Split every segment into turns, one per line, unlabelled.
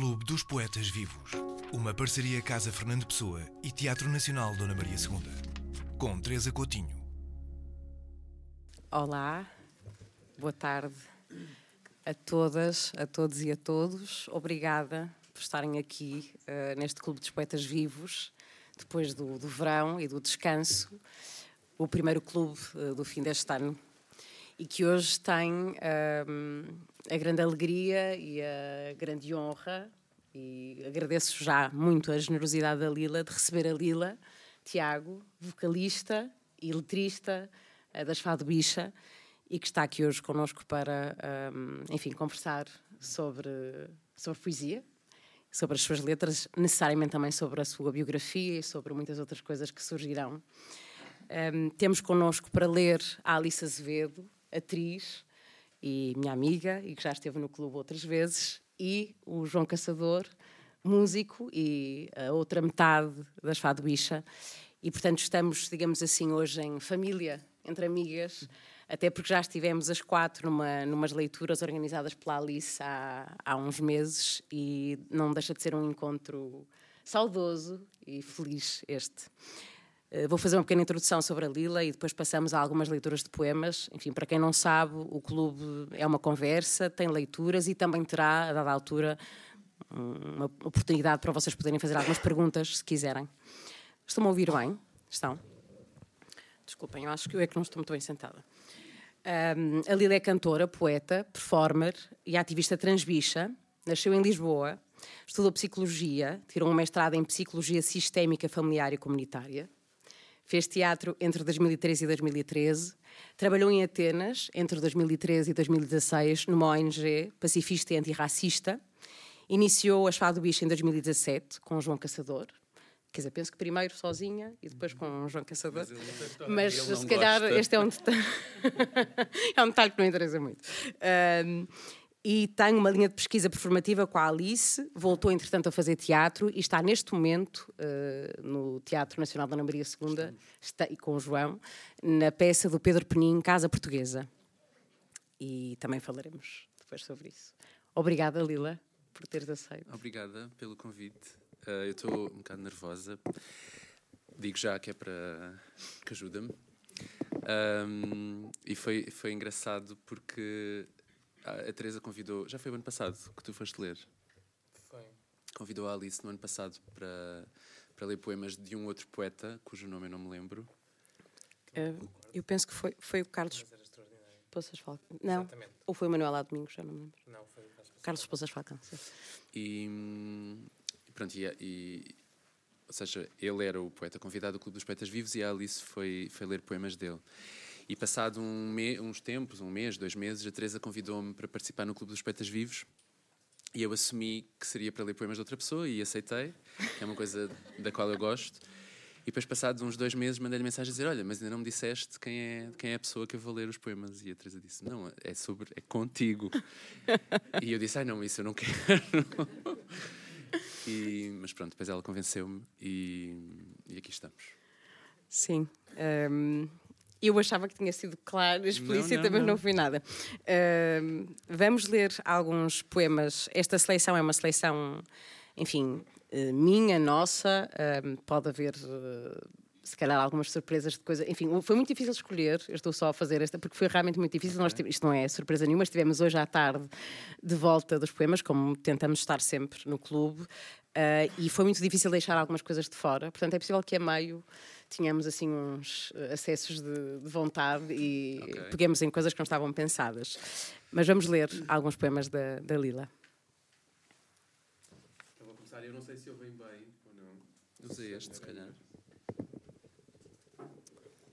Clube dos Poetas Vivos. Uma parceria Casa Fernando Pessoa e Teatro Nacional Dona Maria II. Com Teresa Coutinho.
Olá, boa tarde a todas, a todos e a todos. Obrigada por estarem aqui uh, neste Clube dos Poetas Vivos, depois do, do verão e do descanso. O primeiro clube uh, do fim deste ano e que hoje tem um, a grande alegria e a grande honra, e agradeço já muito a generosidade da Lila, de receber a Lila, Tiago, vocalista e letrista uh, das Fado Bicha, e que está aqui hoje connosco para, um, enfim, conversar sobre, sobre poesia, sobre as suas letras, necessariamente também sobre a sua biografia e sobre muitas outras coisas que surgirão. Um, temos connosco para ler a Alice Azevedo, atriz e minha amiga, e que já esteve no clube outras vezes, e o João Caçador, músico e a outra metade das Bicha. E, portanto, estamos, digamos assim, hoje em família, entre amigas, até porque já estivemos as quatro numa, numas leituras organizadas pela Alice há, há uns meses e não deixa de ser um encontro saudoso e feliz este. Eh, vou fazer uma pequena introdução sobre a Lila e depois passamos a algumas leituras de poemas. Enfim, para quem não sabe, o clube é uma conversa, tem leituras e também terá, a dada altura, uma oportunidade para vocês poderem fazer algumas perguntas, se quiserem. Estão-me a ouvir bem? Estão? Desculpem, eu acho que eu é que não estou muito bem sentada. Um, a Lila é cantora, poeta, performer e ativista transbicha. Nasceu em Lisboa, estudou psicologia, tirou um mestrado em psicologia sistémica, familiar e comunitária Fez teatro entre 2013 e 2013. Trabalhou em Atenas entre 2013 e 2016 numa ONG pacifista e antirracista. Iniciou as Fado Bicho em 2017 com o João Caçador. Quer dizer, penso que primeiro sozinha e depois com o João Caçador. Mas, Mas se calhar gosta. este é um detalhe. é um detalhe que não interessa muito. Um, e tem uma linha de pesquisa performativa com a Alice, voltou entretanto a fazer teatro e está neste momento uh, no Teatro Nacional da Ana Maria II, está, e com o João, na peça do Pedro Penin, Casa Portuguesa. E também falaremos depois sobre isso. Obrigada, Lila, por teres aceito.
Obrigada pelo convite. Uh, eu estou um bocado nervosa. Digo já que é para que ajuda-me. Um, e foi, foi engraçado porque a Teresa convidou, já foi o ano passado que tu foste ler?
Foi.
Convidou a Alice no ano passado para, para ler poemas de um outro poeta, cujo nome eu não me lembro.
Uh, eu penso que foi, foi o Carlos Poças Falcão. Não, Exatamente. ou foi o Manuel Lá Domingos, já não me lembro.
Não, foi o
Carlos Poças Falcão. Sim.
E, pronto, e, e, ou seja, ele era o poeta convidado do Clube dos Poetas Vivos e a Alice foi, foi ler poemas dele. E passado um me, uns tempos, um mês, dois meses, a Teresa convidou-me para participar no Clube dos Poetas Vivos e eu assumi que seria para ler poemas de outra pessoa e aceitei, que é uma coisa da qual eu gosto. E depois, passados uns dois meses, mandei-lhe mensagem a dizer: Olha, mas ainda não me disseste quem é, quem é a pessoa que eu vou ler os poemas. E a Teresa disse: Não, é sobre, é contigo. e eu disse: Ai, não, isso eu não quero. e, mas pronto, depois ela convenceu-me e, e aqui estamos.
Sim. Um, eu achava que tinha sido claro, explícita, não, não, mas não foi nada. Uh, vamos ler alguns poemas. Esta seleção é uma seleção, enfim, uh, minha, nossa. Uh, pode haver se calhar algumas surpresas de coisa. Enfim, foi muito difícil escolher. Eu estou só a fazer esta porque foi realmente muito difícil. Nós tivemos, isto não é surpresa nenhuma. Estivemos hoje à tarde de volta dos poemas, como tentamos estar sempre no clube, uh, e foi muito difícil deixar algumas coisas de fora. Portanto, é possível que a meio tínhamos assim uns eh, acessos de, de vontade e okay. peguemos em coisas que não estavam pensadas. Mas vamos ler alguns poemas da, da Lila.
Eu vou começar, eu não sei se eu venho bem ou não. Usei este, se calhar.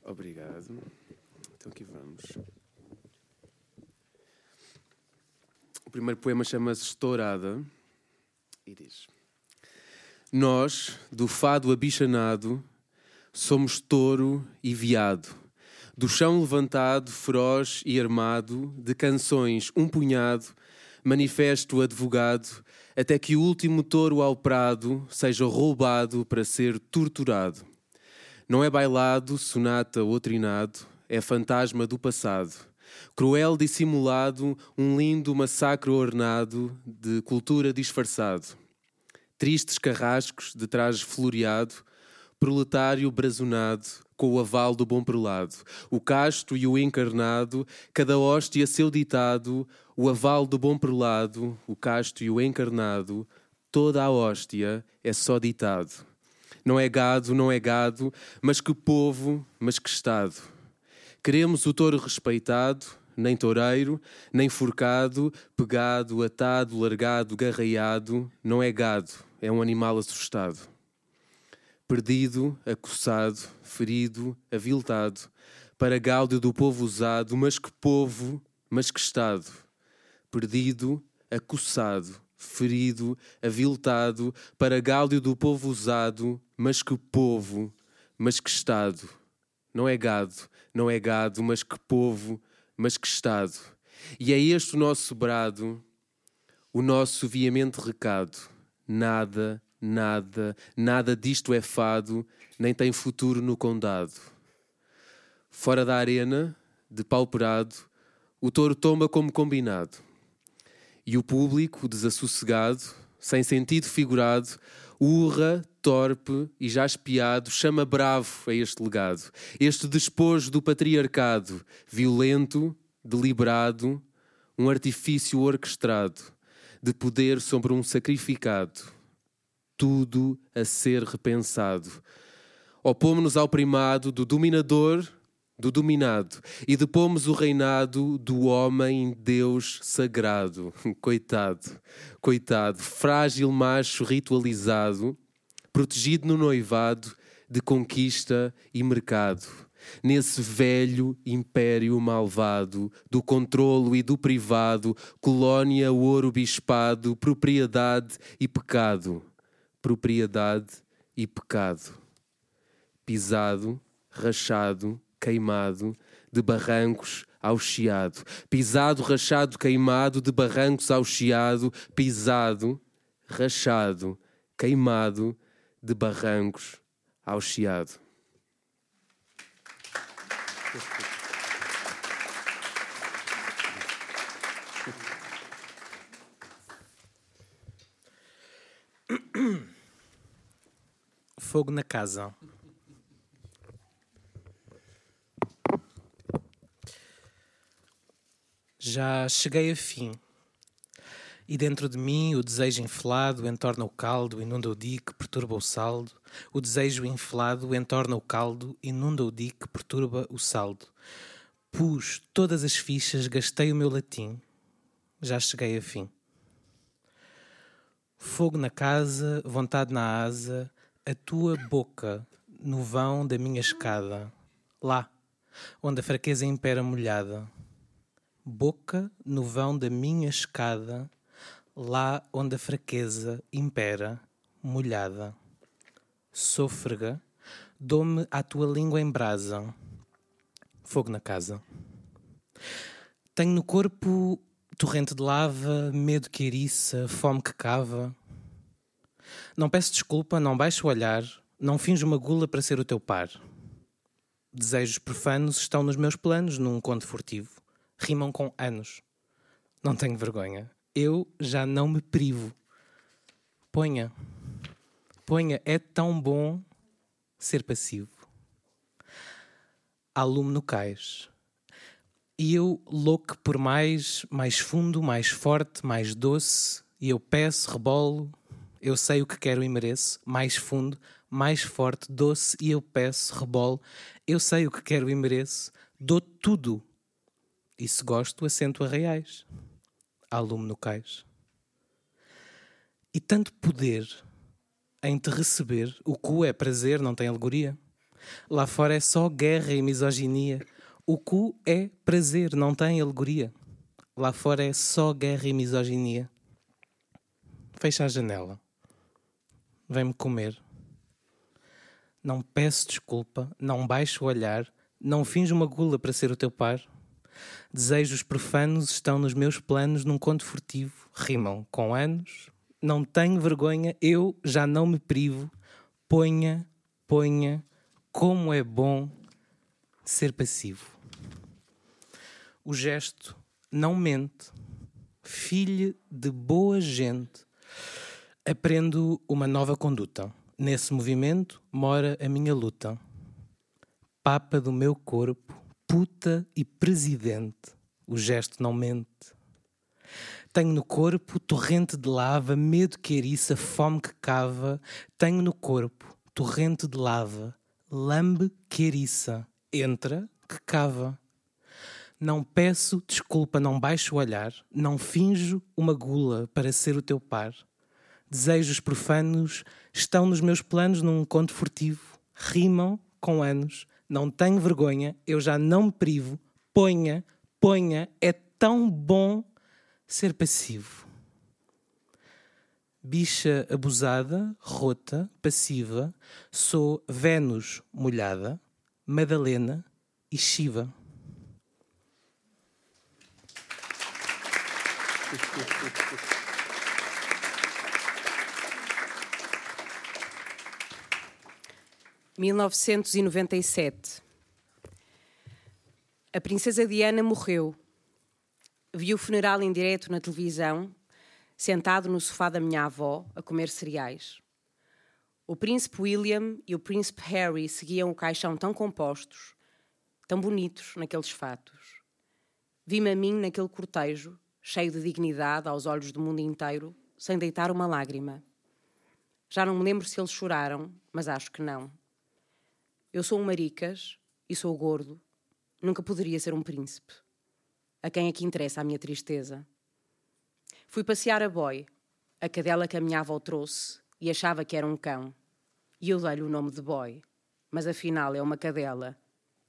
Obrigado. Então aqui vamos. O primeiro poema chama-se Estourada e diz: Nós, do fado abichanado, somos touro e viado. Do chão levantado, feroz e armado, de canções um punhado, manifesto advogado, até que o último touro ao prado seja roubado para ser torturado. Não é bailado, sonata ou trinado, é fantasma do passado. Cruel dissimulado, um lindo massacre ornado de cultura disfarçado. Tristes carrascos de traje floreado, proletário brazonado, com o aval do bom prelado, o casto e o encarnado, cada hóstia seu ditado, o aval do bom prelado, o casto e o encarnado, toda a hóstia é só ditado. Não é gado, não é gado, mas que povo, mas que Estado. Queremos o touro respeitado, nem toureiro, nem forcado, pegado, atado, largado, garreiado, não é gado, é um animal assustado. Perdido, acossado, ferido, aviltado, para gáudio do povo usado, mas que povo, mas que Estado. Perdido, acossado, ferido, aviltado, para gáudio do povo usado, mas que povo, mas que Estado. Não é gado, não é gado, mas que povo, mas que Estado. E é este o nosso brado, o nosso veemente recado. Nada, nada, nada disto é fado, nem tem futuro no condado. Fora da arena, de pauperado, o touro tomba como combinado. E o público, desassossegado, sem sentido figurado, urra, torpe e já espiado, chama bravo a este legado, este despojo do patriarcado, violento, deliberado, um artifício orquestrado, de poder sobre um sacrificado, tudo a ser repensado. Opomos-nos ao primado do dominador do dominado, e depomos o reinado do homem Deus sagrado. Coitado, coitado, frágil macho ritualizado, protegido no noivado de conquista e mercado. Nesse velho império malvado, do controlo e do privado, colónia, ouro, bispado, propriedade e pecado. Propriedade e pecado. Pisado, rachado, queimado, de barrancos ao chiado. Pisado, rachado, queimado, de barrancos ao chiado. Pisado, rachado, queimado, de barrancos ao chiado.
Fogo na casa. Já cheguei a fim. E dentro de mim o desejo inflado entorna o caldo, inunda o dique, perturba o saldo. O desejo inflado entorna o caldo, inunda o dique, perturba o saldo. Pus todas as fichas, gastei o meu latim. Já cheguei a fim. Fogo na casa, vontade na asa, a tua boca no vão da minha escada. Lá, onde a fraqueza impera molhada boca no vão da minha escada, lá onde a fraqueza impera, molhada. Sôfrega, dou-me à tua língua em brasa, fogo na casa. Tenho no corpo torrente de lava, medo que eriça, fome que cava. Não peço desculpa, não baixo o olhar, não finjo uma gula para ser o teu par. Desejos profanos estão nos meus planos num conto furtivo rimam com anos. Não tenho vergonha. Eu já não me privo. Ponha. Ponha. É tão bom ser passivo. Há lume no cais. E eu louco por mais, mais fundo, mais forte, mais doce. E eu peço, rebolo. Eu sei o que quero e mereço. Mais fundo, mais forte, doce. E eu peço, rebolo. Eu sei o que quero e mereço. Dou tudo e se gosto, assento a reais. Há lume no cais. E tanto poder em te receber, o cu é prazer, não tem alegoria. Lá fora é só guerra e misoginia. O cu é prazer, não tem alegoria. Lá fora é só guerra e misoginia. Fecha a janela. Vem-me comer. Não peço desculpa, não baixo o olhar, não finjo uma gula para ser o teu par. Desejos profanos estão nos meus planos num conto furtivo, rimam com anos. Não tenho vergonha, eu já não me privo. Ponha, ponha, como é bom ser passivo. O gesto não mente. Filho de boa gente. Aprendo uma nova conduta. Nesse movimento mora a minha luta. Papa do meu corpo, puta e presidente. O gesto não mente. Tenho no corpo torrente de lava, medo que eriça, fome que cava. Tenho no corpo torrente de lava, lambe que eriça, entra que cava. Não peço desculpa, não baixo o olhar, não finjo uma gula para ser o teu par. Desejos profanos estão nos meus planos num conto furtivo, rimam com anos, não tenho vergonha, eu já não me privo, ponha, ponha, é tão bom ser passivo. Bicha abusada, rota, passiva, sou Vênus molhada, Madalena e Shiva.
(1997) A princesa Diana morreu. Vi o funeral em direto na televisão, sentado no sofá da minha avó a comer cereais. O príncipe William e o príncipe Harry seguiam o caixão tão compostos, tão bonitos naqueles fatos. Vi-me a mim naquele cortejo, cheio de dignidade aos olhos do mundo inteiro, sem deitar uma lágrima. Já não me lembro se eles choraram, mas acho que não. Eu sou um maricas e sou gordo. Nunca poderia ser um príncipe. A quem é que interessa a minha tristeza? Fui passear a boy, a cadela que a minha avó trouxe, e achava que era um cão. E eu dei-lhe o nome de boy, mas afinal é uma cadela,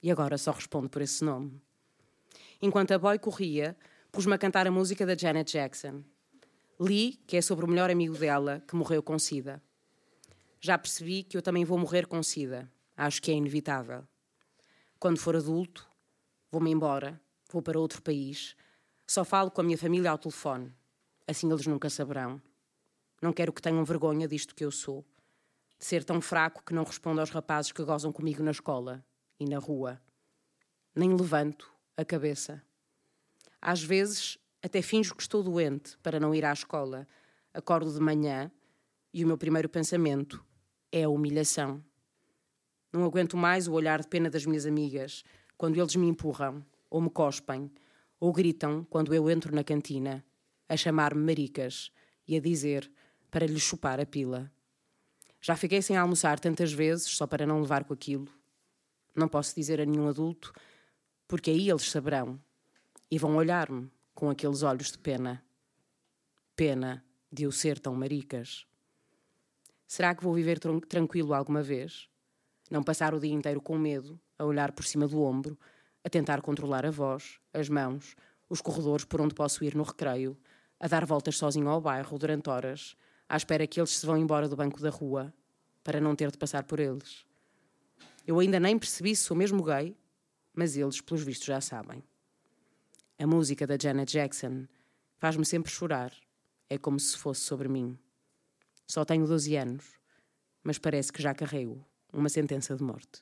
e agora só respondo por esse nome. Enquanto a boy corria, pus-me a cantar a música da Janet Jackson. Li, que é sobre o melhor amigo dela, que morreu com sida. Já percebi que eu também vou morrer com sida. Acho que é inevitável. Quando for adulto, vou-me embora, vou para outro país. Só falo com a minha família ao telefone. Assim eles nunca saberão. Não quero que tenham vergonha disto que eu sou. De ser tão fraco que não respondo aos rapazes que gozam comigo na escola e na rua. Nem levanto a cabeça. Às vezes até finjo que estou doente para não ir à escola. Acordo de manhã e o meu primeiro pensamento é a humilhação. Não aguento mais o olhar de pena das minhas amigas quando eles me empurram, ou me cospem, ou gritam quando eu entro na cantina, a chamar-me maricas e a dizer para lhes chupar a pila. Já fiquei sem almoçar tantas vezes só para não levar com aquilo. Não posso dizer a nenhum adulto, porque aí eles saberão e vão olhar-me com aqueles olhos de pena. Pena de eu ser tão maricas. Será que vou viver tranquilo alguma vez? Não passar o dia inteiro com medo, a olhar por cima do ombro, a tentar controlar a voz, as mãos, os corredores por onde posso ir no recreio, a dar voltas sozinho ao bairro durante horas, à espera que eles se vão embora do banco da rua, para não ter de passar por eles. Eu ainda nem percebi se sou mesmo gay, mas eles, pelos vistos, já sabem. A música da Janet Jackson faz-me sempre chorar. É como se fosse sobre mim. Só tenho 12 anos, mas parece que já carrego uma sentença de morte.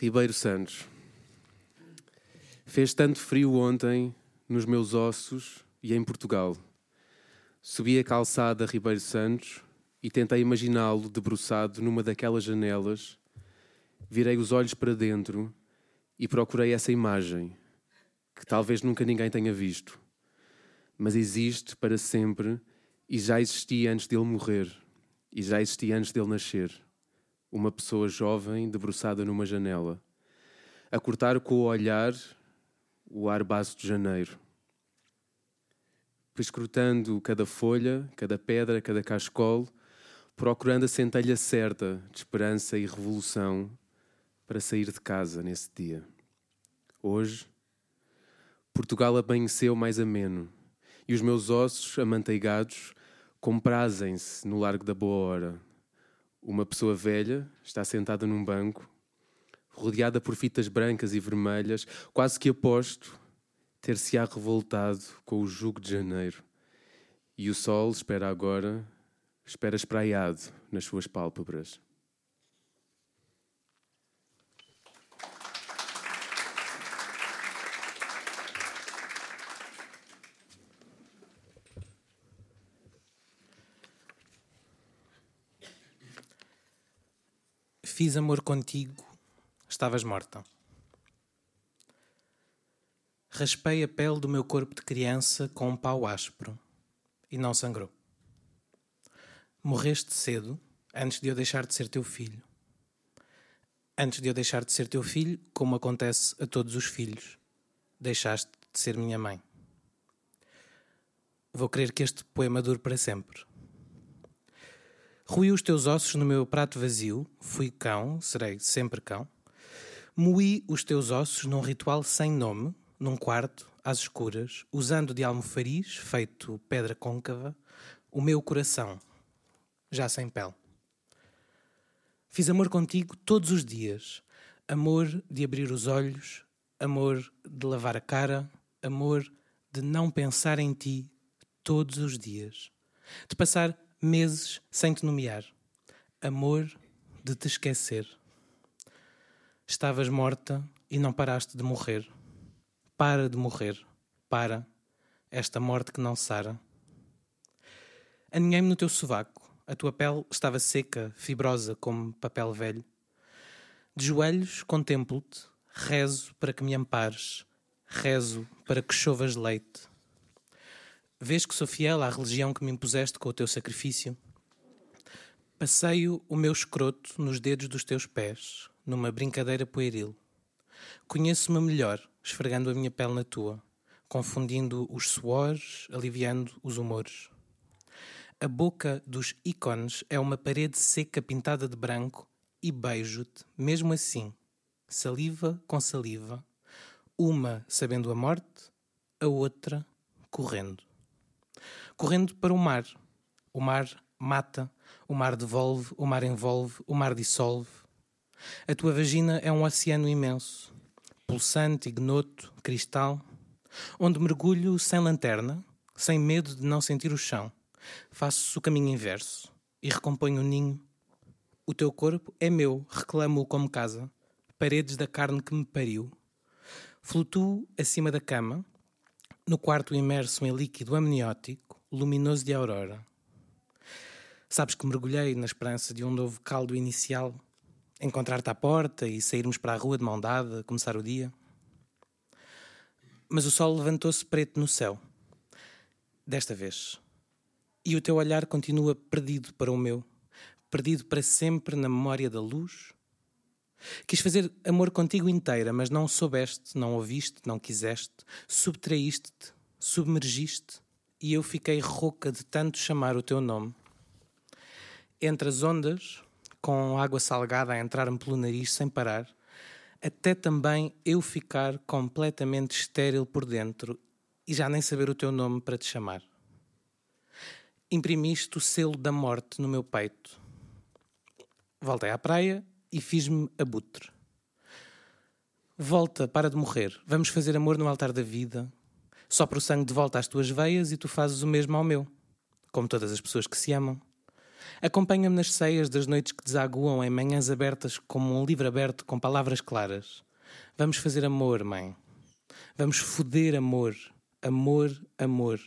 Ribeiro Santos. Fez tanto frio ontem nos meus ossos e em Portugal. Subi a calçada Ribeiro Santos e tentei imaginá-lo debruçado numa daquelas janelas. Virei os olhos para dentro e procurei essa imagem, que talvez nunca ninguém tenha visto, mas existe para sempre e já existia antes dele morrer, e já existia antes dele nascer. Uma pessoa jovem debruçada numa janela, a cortar com o olhar o ar base de janeiro. Escrutando cada folha, cada pedra, cada cascol, procurando a centelha certa de esperança e revolução para sair de casa nesse dia. Hoje, Portugal amanheceu mais ameno e os meus ossos amanteigados comprazem-se no largo da boa hora. Uma pessoa velha está sentada num banco, rodeada por fitas brancas e vermelhas, quase que aposto ter-se-á revoltado com o jugo de janeiro E o sol espera agora, espera espraiado nas suas pálpebras.
Fiz amor contigo, estavas morta. Raspei a pele do meu corpo de criança com um pau áspero e não sangrou. Morreste cedo, antes de eu deixar de ser teu filho. Antes de eu deixar de ser teu filho, como acontece a todos os filhos, deixaste de ser minha mãe. Vou querer que este poema dure para sempre. Ruí os teus ossos no meu prato vazio, fui cão, serei sempre cão. Moí os teus ossos num ritual sem nome, num quarto, às escuras, usando de almofariz, feito pedra côncava, o meu coração, já sem pele. Fiz amor contigo todos os dias, amor de abrir os olhos, amor de lavar a cara, amor de não pensar em ti todos os dias, de passar meses sem te nomear. Amor de te esquecer. Estavas morta e não paraste de morrer. Para de morrer. Para. Esta morte que não sara. Aninhei-me no teu sovaco. A tua pele estava seca, fibrosa como papel velho. De joelhos contemplo-te, rezo para que me ampares, rezo para que chovas leite. Vês que sou fiel à religião que me impuseste com o teu sacrifício? Passeio o meu escroto nos dedos dos teus pés, numa brincadeira pueril. Conheço-me melhor, esfregando a minha pele na tua, confundindo os suores, aliviando os humores. A boca dos ícones é uma parede seca pintada de branco e beijo-te, mesmo assim, saliva com saliva, uma sabendo a morte, a outra correndo correndo para o mar. O mar mata, o mar devolve, o mar envolve, o mar dissolve. A tua vagina é um oceano imenso, pulsante, ignoto, cristal, onde mergulho sem lanterna, sem medo de não sentir o chão. Faço o caminho inverso e recomponho o ninho. O teu corpo é meu, reclamo-o como casa, paredes da carne que me pariu. Flutuo acima da cama, no quarto imerso em líquido amniótico, luminoso de aurora. Sabes que mergulhei na esperança de um novo caldo inicial, encontrar-te à porta e sairmos para a rua de mão dada, começar o dia. Mas o sol levantou-se preto no céu. Desta vez. E o teu olhar continua perdido para o meu, perdido para sempre na memória da luz. Quis fazer amor contigo inteira, mas não soubeste, não ouviste, não quiseste, subtraíste-te, submergiste e eu fiquei rouca de tanto chamar o teu nome. Entre as ondas, com água salgada a entrar-me pelo nariz sem parar, até também eu ficar completamente estéril por dentro e já nem saber o teu nome para te chamar. Imprimiste o selo da morte no meu peito. Voltei à praia e fiz-me abutre. Volta, para de morrer. Vamos fazer amor no altar da vida, Sopra o sangue de volta às tuas veias e tu fazes o mesmo ao meu, como todas as pessoas que se amam. Acompanha-me nas ceias das noites que desaguam em manhãs abertas como um livro aberto com palavras claras. Vamos fazer amor, mãe. Vamos foder amor. Amor, amor.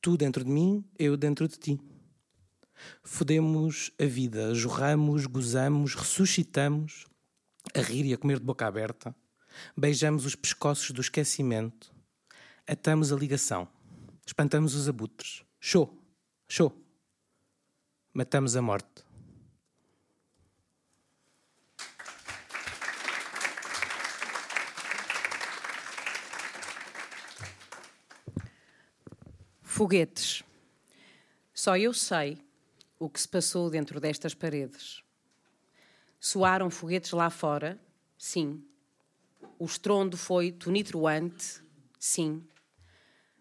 Tu dentro de mim, eu dentro de ti. Fodemos a vida, jorramos, gozamos, ressuscitamos, a rir e a comer de boca aberta. Beijamos os pescoços do esquecimento atamos a ligação, espantamos os abutres. Show! Show! Matamos a morte.
Foguetes. Só eu sei o que se passou dentro destas paredes. Soaram foguetes lá fora, sim. O estrondo foi tonitruante, sim.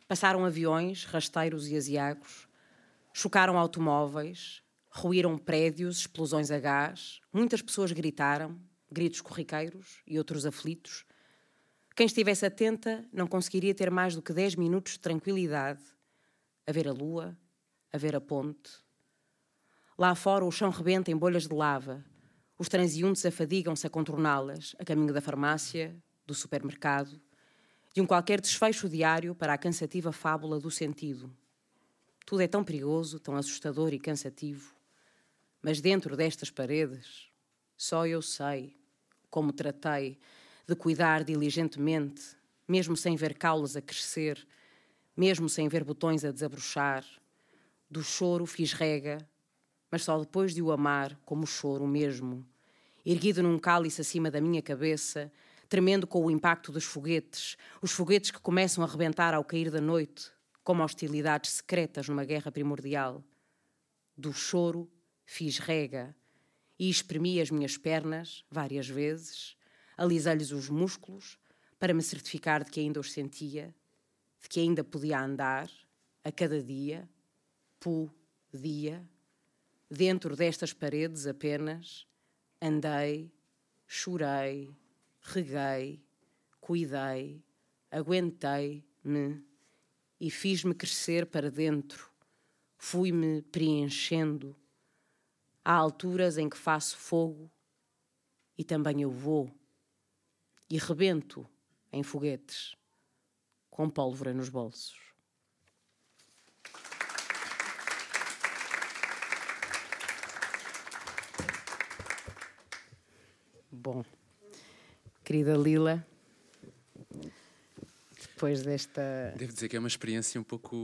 Passaram aviões, rasteiros e asiagos, chocaram automóveis, ruíram prédios, explosões a gás, muitas pessoas gritaram, gritos corriqueiros e outros aflitos. Quem estivesse atenta não conseguiria ter mais do que dez minutos de tranquilidade a ver a lua, a ver a ponte. Lá fora o chão rebenta em bolhas de lava. Os transeuntes afadigam-se a contorná-las, a caminho da farmácia, do supermercado, de um qualquer desfecho diário para a cansativa fábula do sentido. Tudo é tão perigoso, tão assustador e cansativo. Mas dentro destas paredes, só eu sei como tratei de cuidar diligentemente, mesmo sem ver caules a crescer, mesmo sem ver botões a desabrochar. Do choro fiz rega, mas só depois de o amar como choro mesmo, erguido num cálice acima da minha cabeça, tremendo com o impacto dos foguetes, os foguetes que começam a rebentar ao cair da noite, como hostilidades secretas numa guerra primordial. Do choro fiz rega e espremi as minhas pernas várias vezes, alisei-lhes os músculos para me certificar de que ainda os sentia, de que ainda podia andar a cada dia, dia, dentro destas paredes apenas, andei, chorei, reguei, cuidei, aguentei-me e fiz-me crescer para dentro, fui-me preenchendo. Há alturas em que faço fogo e também eu vou e rebento em foguetes com pólvora nos bolsos. Bom, querida Lila, depois desta.
Devo dizer que é uma experiência um pouco.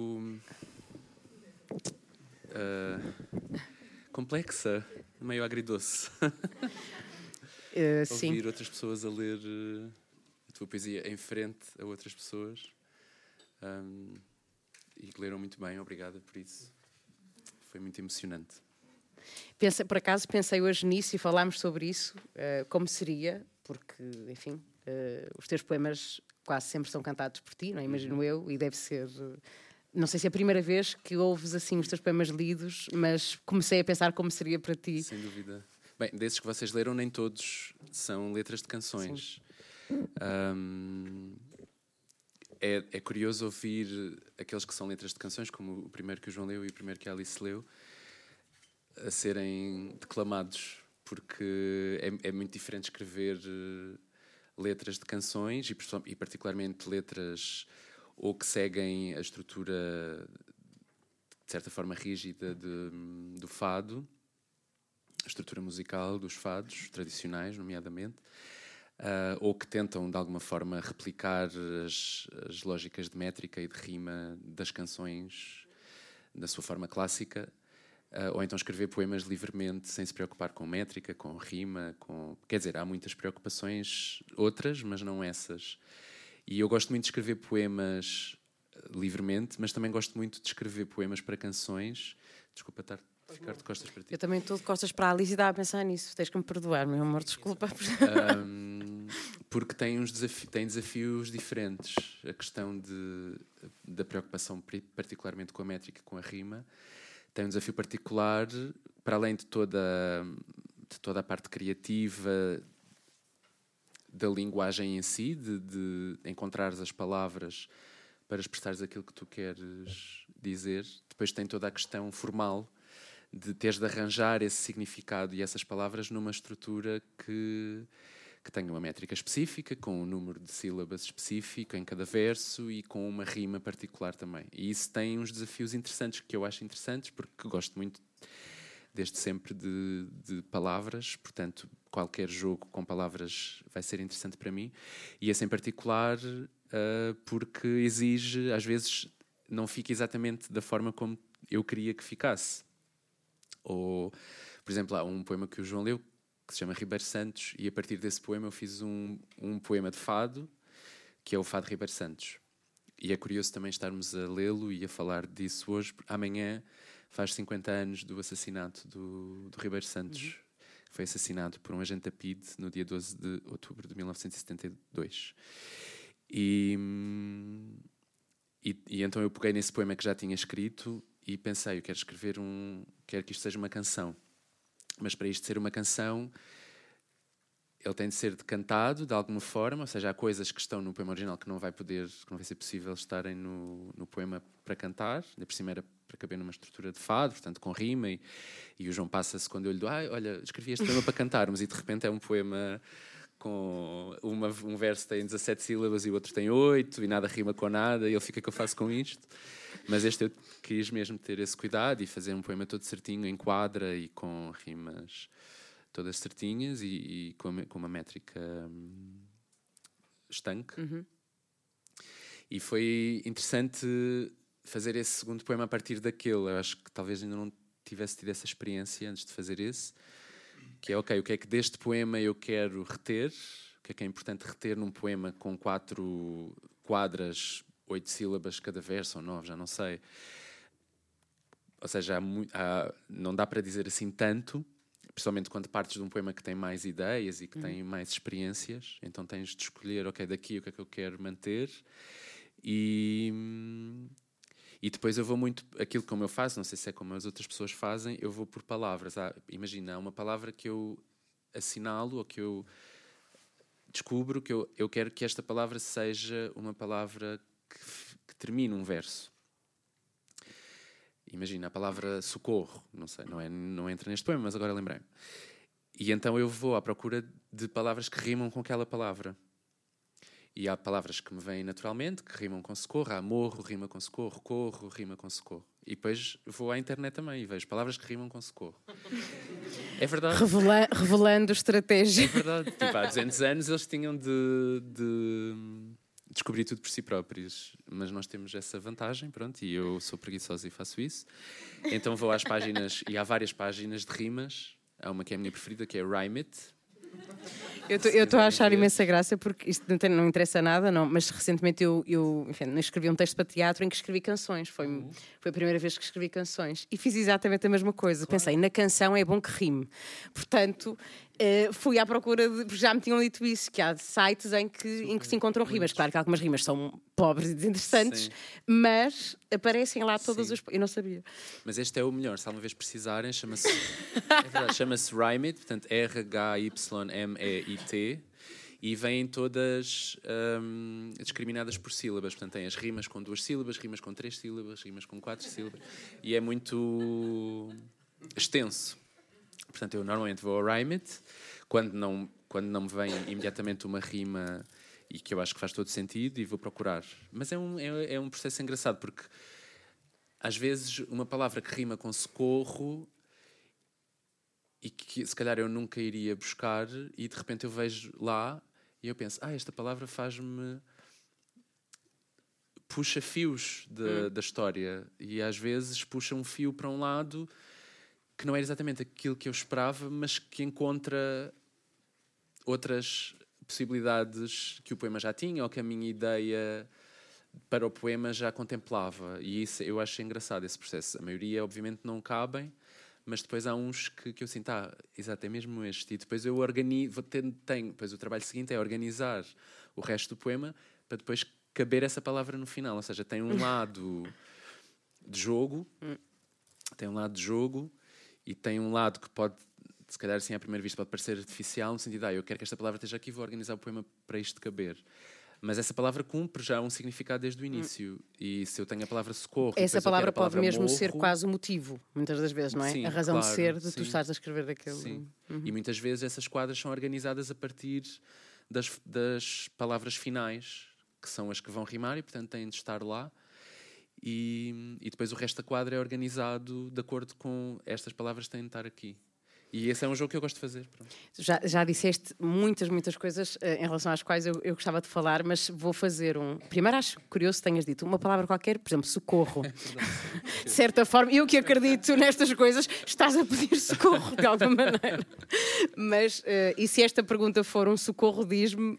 Uh, complexa, meio agridoce.
Uh, sim.
Ouvir outras pessoas a ler uh, a tua poesia em frente a outras pessoas. Um, e que leram muito bem, obrigada por isso. Foi muito emocionante.
Pensa, por acaso pensei hoje nisso e falámos sobre isso, uh, como seria, porque, enfim, uh, os teus poemas quase sempre são cantados por ti, não é? imagino uhum. eu, e deve ser. Não sei se é a primeira vez que ouves assim os teus poemas lidos, mas comecei a pensar como seria para ti.
Sem dúvida. Bem, desses que vocês leram, nem todos são letras de canções. Um, é, é, curioso ouvir aqueles que são letras de canções, como o primeiro que o João leu e o primeiro que a Alice leu, a serem declamados, porque é, é muito diferente escrever eh, letras de canções e, e particularmente letras ou que seguem a estrutura de certa forma rígida de, do fado a estrutura musical dos fados tradicionais, nomeadamente, uh, ou que tentam de alguma forma replicar as, as, lógicas de métrica e de rima das canções da sua forma clássica, ou então escrever poemas livremente sem se preocupar com métrica, com rima, com quer dizer há muitas preocupações outras, mas não essas. E eu gosto muito de escrever poemas livremente, mas também gosto muito de escrever poemas para canções. Desculpa estar Ficar de costas para ti.
Eu também estou de costas para a Alice e estava a pensar nisso. Tens que me perdoar, meu amor, desculpa.
Um, porque tem, uns desafi tem desafios diferentes. A questão de, da preocupação, particularmente com a métrica, com a rima, tem um desafio particular, para além de toda, de toda a parte criativa da linguagem em si, de, de encontrares as palavras para expressares aquilo que tu queres dizer. Depois tem toda a questão formal de teres de arranjar esse significado e essas palavras numa estrutura que, que tenha uma métrica específica, com um número de sílabas específico em cada verso e com uma rima particular também. E isso tem uns desafios interessantes que eu acho interessantes, porque gosto muito desde sempre de, de, palavras, portanto, qualquer jogo com palavras vai ser interessante para mim. E esse em particular, uh, porque exige, às vezes, não fica exatamente da forma como eu queria que ficasse. Ou, por exemplo, há um poema que o João leu que se chama Ribeiro Santos, e a partir desse poema eu fiz um, um poema de fado, que é o Fado Ribeiro Santos. E é curioso também estarmos a lê-lo e a falar disso hoje. Amanhã faz 50 anos do assassinato do, do Ribeiro Santos. Uhum. Foi assassinado por um agente da PID no dia 12 de outubro de 1972. E, e, e então eu peguei nesse poema que já tinha escrito e pensei, eu quero escrever um, quero que isto seja uma canção. Mas para isto ser uma canção, ele tem de ser decantado de alguma forma, ou seja, há coisas que estão no poema original que não vai poder, que não vai ser possível estarem no, no poema para cantar, ainda por cima era para caber numa estrutura de fado, portanto com rima, e, e o João passa-se quando eu lhe dou, ah, olha, escrevi este poema para cantarmos, e de repente é um poema com uma, um verso tem 17 sílabas e o outro tem 8, e nada rima com nada, e ele fica, o que eu faço com isto? Mas este eu quis mesmo ter esse cuidado e fazer um poema todo certinho, em quadra e com rimas todas certinhas e, e com, uma, com, uma, métrica hum, estanque.
Uhum.
E foi interessante fazer esse segundo poema a partir daquele. Eu acho que talvez ainda não tivesse tido essa experiência antes de fazer esse. Que é, ok, o que é que deste poema eu quero reter? O que é que é importante reter num poema com quatro quadras, oito sílabas cada verso, ou nove, já não sei. Ou seja, há, há, não dá para dizer assim tanto, principalmente quando partes de um poema que tem mais ideias e que uhum. tem mais experiências, então tens de escolher, ok, daqui o que é que eu quero manter. E, e depois eu vou muito, aquilo como eu faço, não sei se é como as outras pessoas fazem, eu vou por palavras. Ah, imagina, há uma palavra que eu assinalo ou que eu descubro que eu, eu quero que esta palavra seja uma palavra que, que termine um verso. Imagina a palavra socorro, não sei, não, é, não entra neste poema, mas agora lembrei-me. E então eu vou à procura de palavras que rimam com aquela palavra. E há palavras que me vêm naturalmente, que rimam com socorro. Há morro, rima com socorro. Corro, rima com socorro. E depois vou à internet também e vejo palavras que rimam com socorro. É verdade.
Revela revelando estratégia. É
verdade. Tipo, há 200 anos eles tinham de, de descobrir tudo por si próprios. Mas nós temos essa vantagem, pronto, e eu sou preguiçosa e faço isso. Então vou às páginas, e há várias páginas de rimas. Há uma que é a minha preferida, que é Rhyme It,
eu estou a achar imensa graça porque isto não, tem, não interessa nada, não, mas recentemente eu, eu enfim, escrevi um texto para teatro em que escrevi canções. Foi, uhum. foi a primeira vez que escrevi canções e fiz exatamente a mesma coisa. Claro. Pensei, na canção é bom que rime. Portanto, Uh, fui à procura de. Porque já me tinham dito isso, que há sites em que, em que se encontram rimas. Claro que algumas rimas são pobres e desinteressantes, Sim. mas aparecem lá todas as. Eu não sabia.
Mas este é o melhor, se alguma vez precisarem, chama-se. é chama-se Rhymeit, portanto R-H-Y-M-E-I-T. E vêm todas um, discriminadas por sílabas. Portanto, tem as rimas com duas sílabas, rimas com três sílabas, rimas com quatro sílabas. E é muito extenso. Portanto, eu normalmente vou ao Rhyme It, quando não, quando não me vem imediatamente uma rima e que eu acho que faz todo sentido e vou procurar. Mas é um, é, é um processo engraçado porque às vezes uma palavra que rima com socorro e que se calhar eu nunca iria buscar e de repente eu vejo lá e eu penso, ah, esta palavra faz-me puxa fios de, hum. da história e às vezes puxa um fio para um lado que não era exatamente aquilo que eu esperava, mas que encontra outras possibilidades que o poema já tinha ou que a minha ideia para o poema já contemplava. E isso eu acho engraçado esse processo. A maioria, obviamente, não cabem, mas depois há uns que, que eu sinto, ah, exato, é mesmo este. E depois eu organizo, tenho, tenho, depois o trabalho seguinte é organizar o resto do poema para depois caber essa palavra no final. Ou seja, tem um lado de jogo, hum. tem um lado de jogo e tem um lado que pode, se calhar assim à primeira vista, pode parecer artificial, no sentido, ah, eu quero que esta palavra esteja aqui, vou organizar o poema para isto caber. Mas essa palavra cumpre já um significado desde o início. Hum. E se eu tenho a palavra socorro.
Essa palavra pode mesmo morro, ser quase o motivo, muitas das vezes, não é?
Sim,
a razão
claro,
de ser de
sim.
tu estares a escrever daquele.
Sim. Uhum. E muitas vezes essas quadras são organizadas a partir das, das palavras finais, que são as que vão rimar e, portanto, têm de estar lá. E, e depois o resto da quadra é organizado de acordo com estas palavras que têm de estar aqui. E esse é um jogo que eu gosto de fazer.
Já, já disseste muitas, muitas coisas uh, em relação às quais eu, eu, gostava de falar, mas vou fazer um. Primeiro, acho curioso que tenhas dito uma palavra qualquer, por exemplo, socorro. de certa forma, eu que acredito nestas coisas, estás a pedir socorro de alguma maneira. mas, uh, e se esta pergunta for um socorro, diz-me, uh,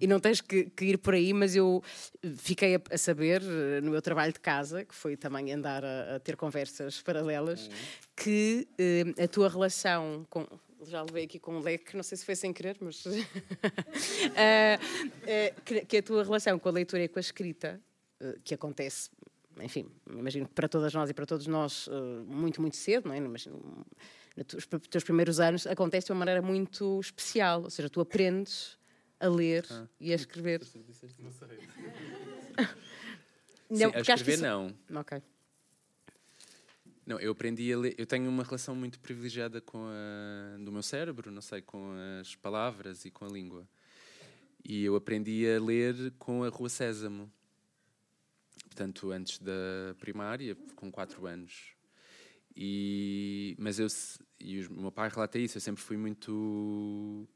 e não tens que, que, ir por aí, mas eu fiquei a, a saber, no meu trabalho de casa, que foi também andar a, a ter conversas paralelas, uhum. Que a tua relação com, já levei aqui com um leque, não sei se foi sem querer, mas. uh, uh, que, que, a tua relação com a leitura e com a escrita, uh, que acontece, enfim, imagino que para todas nós e para todos nós, muito, muito cedo, não é? Imagino, nos teus primeiros anos, acontece de uma maneira muito especial. Ou seja, tu aprendes a ler
Ah.
e a escrever.
Não sei.
Sim, a
porque acho que
escrever
isso-
não.
Ok.
Não, eu aprendi a ler. Eu tenho uma relação muito privilegiada com a, do meu cérebro, não sei, com as palavras e com a língua. E eu aprendi a ler com a Rua Sésamo. Portanto, antes da primária, com 4 anos. E, mas eu, e o meu pai relata isso, eu sempre fui muito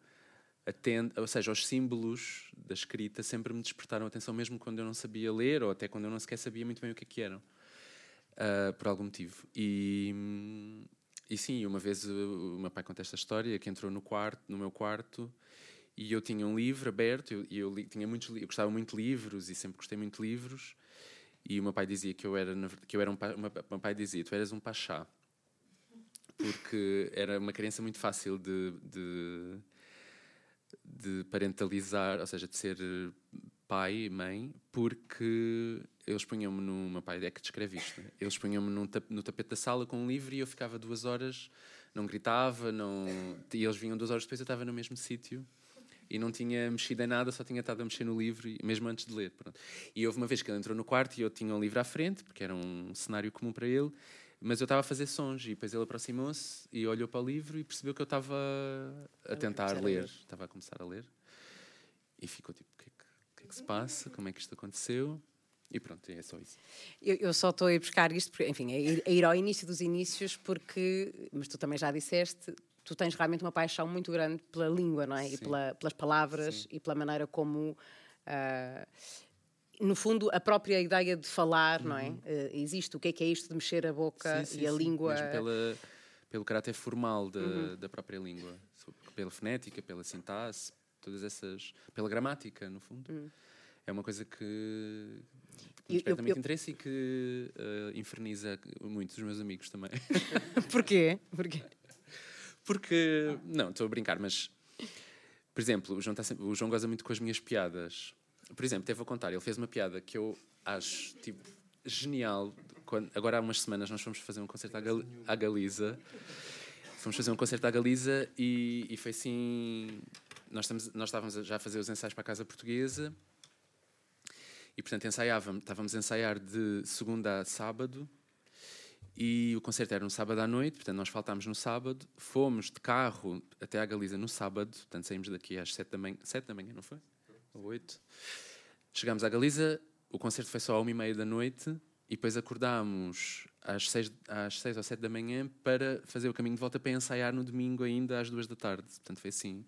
atento, ou seja, os símbolos da escrita sempre me despertaram atenção, mesmo quando eu não sabia ler, ou até quando eu não sequer sabia muito bem o que é que eram ah, por algum motivo. E, e sim, uma vez uh, o meu pai conta esta história que entrou no quarto, no meu quarto e eu tinha um livro aberto eu- e eu, li- tinha muitos, eu gostava muito de livros e sempre gostei muito de livros e o meu pai dizia que eu era que eu era um uma- meu pai dizia tu eras um pachá porque era uma criança muito fácil de, de de parentalizar, ou seja, de ser pai mãe, porque eles punham-me no. Meu pai é que descreve isto. né? Eles punham-me no tapete da sala com um livro e eu ficava duas horas, não gritava, não. E eles vinham duas horas depois, eu estava no mesmo sítio e não tinha mexido em nada, só tinha estado a mexer no livro, mesmo antes de ler. pronto. E houve uma vez que ele entrou no quarto e eu tinha um livro à frente, porque era um cenário comum para ele, mas eu estava a fazer sons e depois ele aproximou-se e olhou para o livro e percebeu que eu estava a tentar ler. Estava a começar a ler. E ficou tipo, o que, é que, que é que se passa? Como é que isto aconteceu? E pronto, é só isso.
Eu, eu só estou a ir buscar isto, porque, enfim, a ir, a ir ao início dos inícios, porque, mas tu também já disseste, tu tens realmente uma paixão muito grande pela língua, não é? E
Sim.
pela- pelas palavras
Sim.
e pela maneira como. ah, no fundo, a própria ideia de falar, não é? Ah, existe o que é que é isto de mexer a boca
Uhum. Sim, sim,
e a
sim.
língua.
Mesmo pela, pelo caráter formal da,
Uhum.
da própria língua. Pela fonética, pela sintaxe, todas essas. pela gramática, no fundo. É uma coisa que
Eu- eu- eu-
interesse e que eh, inferniza muito os meus amigos também.
Porquê? Porquê?
Porque. Não, estou a brincar, mas. Por exemplo, o João, tá sempre- o João goza muito com as minhas piadas. Por exemplo, até vou contar, ele fez uma piada que eu acho tipo genial. Quando, agora há umas semanas nós fomos fazer um concerto à, Gal, à Galiza. Fomos fazer um concerto à Galiza e, e foi assim. Nós, estamos, nós estávamos a- já a fazer os ensaios para a Casa Portuguesa e, portanto, ensaiávamos, estávamos a ensaiar de segunda a sábado e o concerto era no sábado à noite, portanto nós faltámos no sábado, fomos de carro até à Galiza no sábado, portanto saímos daqui às sete da manhã, sete da manhã, não foi? Ou oito. Chegámos à Galiza, o concerto foi só à uma e meia da noite e depois acordámos às seis, às seis ou sete da manhã para fazer o caminho de volta para ensaiar no domingo ainda às duas da tarde. Portanto foi assim.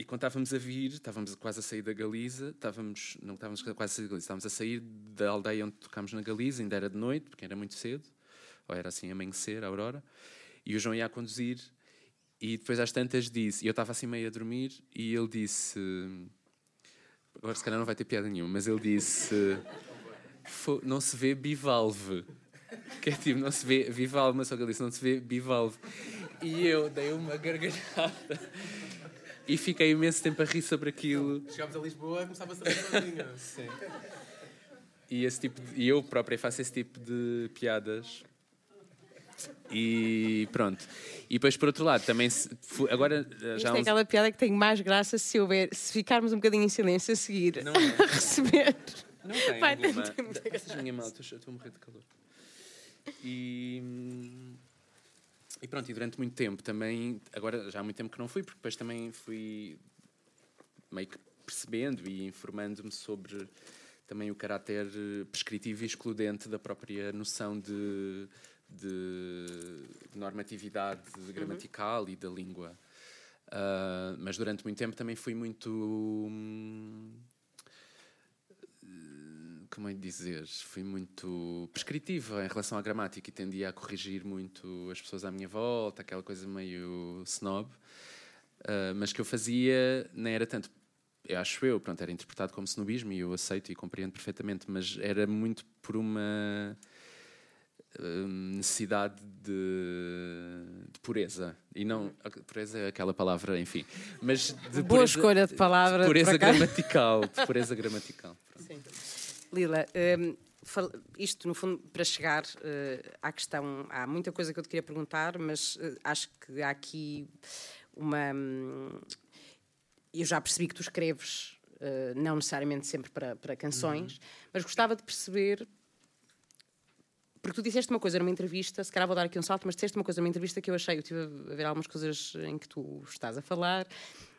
E quando estávamos a vir, estávamos quase a sair da Galiza, estávamos, não estávamos quase a sair da Galiza, estávamos a sair da aldeia onde tocámos na Galiza, ainda era de noite, porque era muito cedo, ou era assim amanhecer, a aurora, e o João ia a conduzir, e depois às tantas disse, e eu estava assim meio a dormir, e ele disse, agora se calhar não vai ter piada nenhuma, mas ele disse, "Fo- não se vê bivalve, que é tipo, não se vê bivalve, mas só que ele disse, não se vê bivalve, e eu dei uma gargalhada, e fiquei imenso tempo a rir sobre aquilo.
Chegámos a Lisboa e começava a saber sozinha. Sim.
E, esse tipo de- e eu própria faço esse tipo de piadas. E pronto. E depois, por outro lado, também se, agora eh,
Isto
já há
é aquela piada que tem mais graça se, houver, se ficarmos um bocadinho em silêncio a seguir
Não
a
é.
receber.
Não tem
Vai, tem- tem
minha mal, estou estou a morrer de calor. E, hum, e pronto, e durante muito tempo também, agora já há muito tempo que não fui, porque depois também fui meio que percebendo e informando-me sobre também o caráter eh, prescritivo e excludente da própria noção de, de normatividade gramatical e da língua. Ah, mas durante muito tempo também fui muito. hum, como é de dizer, fui muito prescritiva em relação à gramática e tendia a corrigir muito as pessoas à minha volta, aquela coisa meio snob, Ah, mas que eu fazia não era tanto, eu acho eu, pronto, era interpretado como snobismo e eu aceito e compreendo perfeitamente, mas era muito por uma ah, necessidade de, de pureza e não pureza é aquela palavra, enfim, mas de
Boa
pureza,
escolha de palavra,
de pureza gramatical, de pureza gramatical. pronto.
Lila, fal- isto, no fundo, para chegar eh, à questão, há muita coisa que eu te queria perguntar, mas eh, acho que há aqui uma. hum, eu já percebi que tu escreves, eh, não necessariamente sempre para, para canções, mas gostava de perceber. Porque tu disseste uma coisa numa entrevista, se calhar vou dar aqui um salto, mas disseste uma coisa numa entrevista que eu achei, eu estive a ver algumas coisas em que tu estás a falar,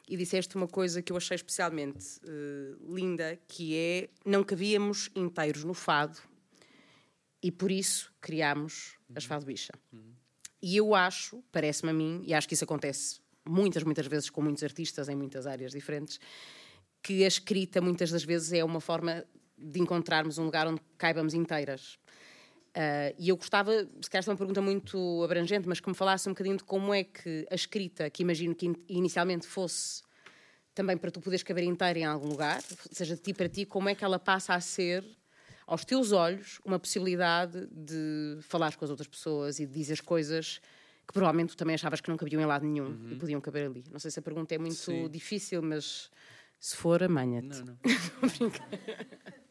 e disseste uma coisa que eu achei especialmente eh, linda, que é não cabíamos inteiros no fado e por isso criámos as Fado Bicha. E eu acho, parece-me a mim, e acho que isso acontece muitas, muitas vezes com muitos artistas em muitas áreas diferentes, que a escrita muitas das vezes é uma forma de encontrarmos um lugar onde caibamos inteiras. Ah, e eu gostava, se calhar esta é uma pergunta muito abrangente, mas que me falasse um bocadinho de como é que a escrita, que imagino que in- inicialmente fosse também para tu poderes caber inteira em algum lugar, seja de ti para ti, como é que ela passa a ser, aos teus olhos, uma possibilidade de falar com as outras pessoas e de dizer coisas que provavelmente tu também achavas que não cabiam em lado nenhum e podiam caber ali. Não sei se a pergunta é muito
Sim.
difícil, mas se for, amanha-te.
Não, não.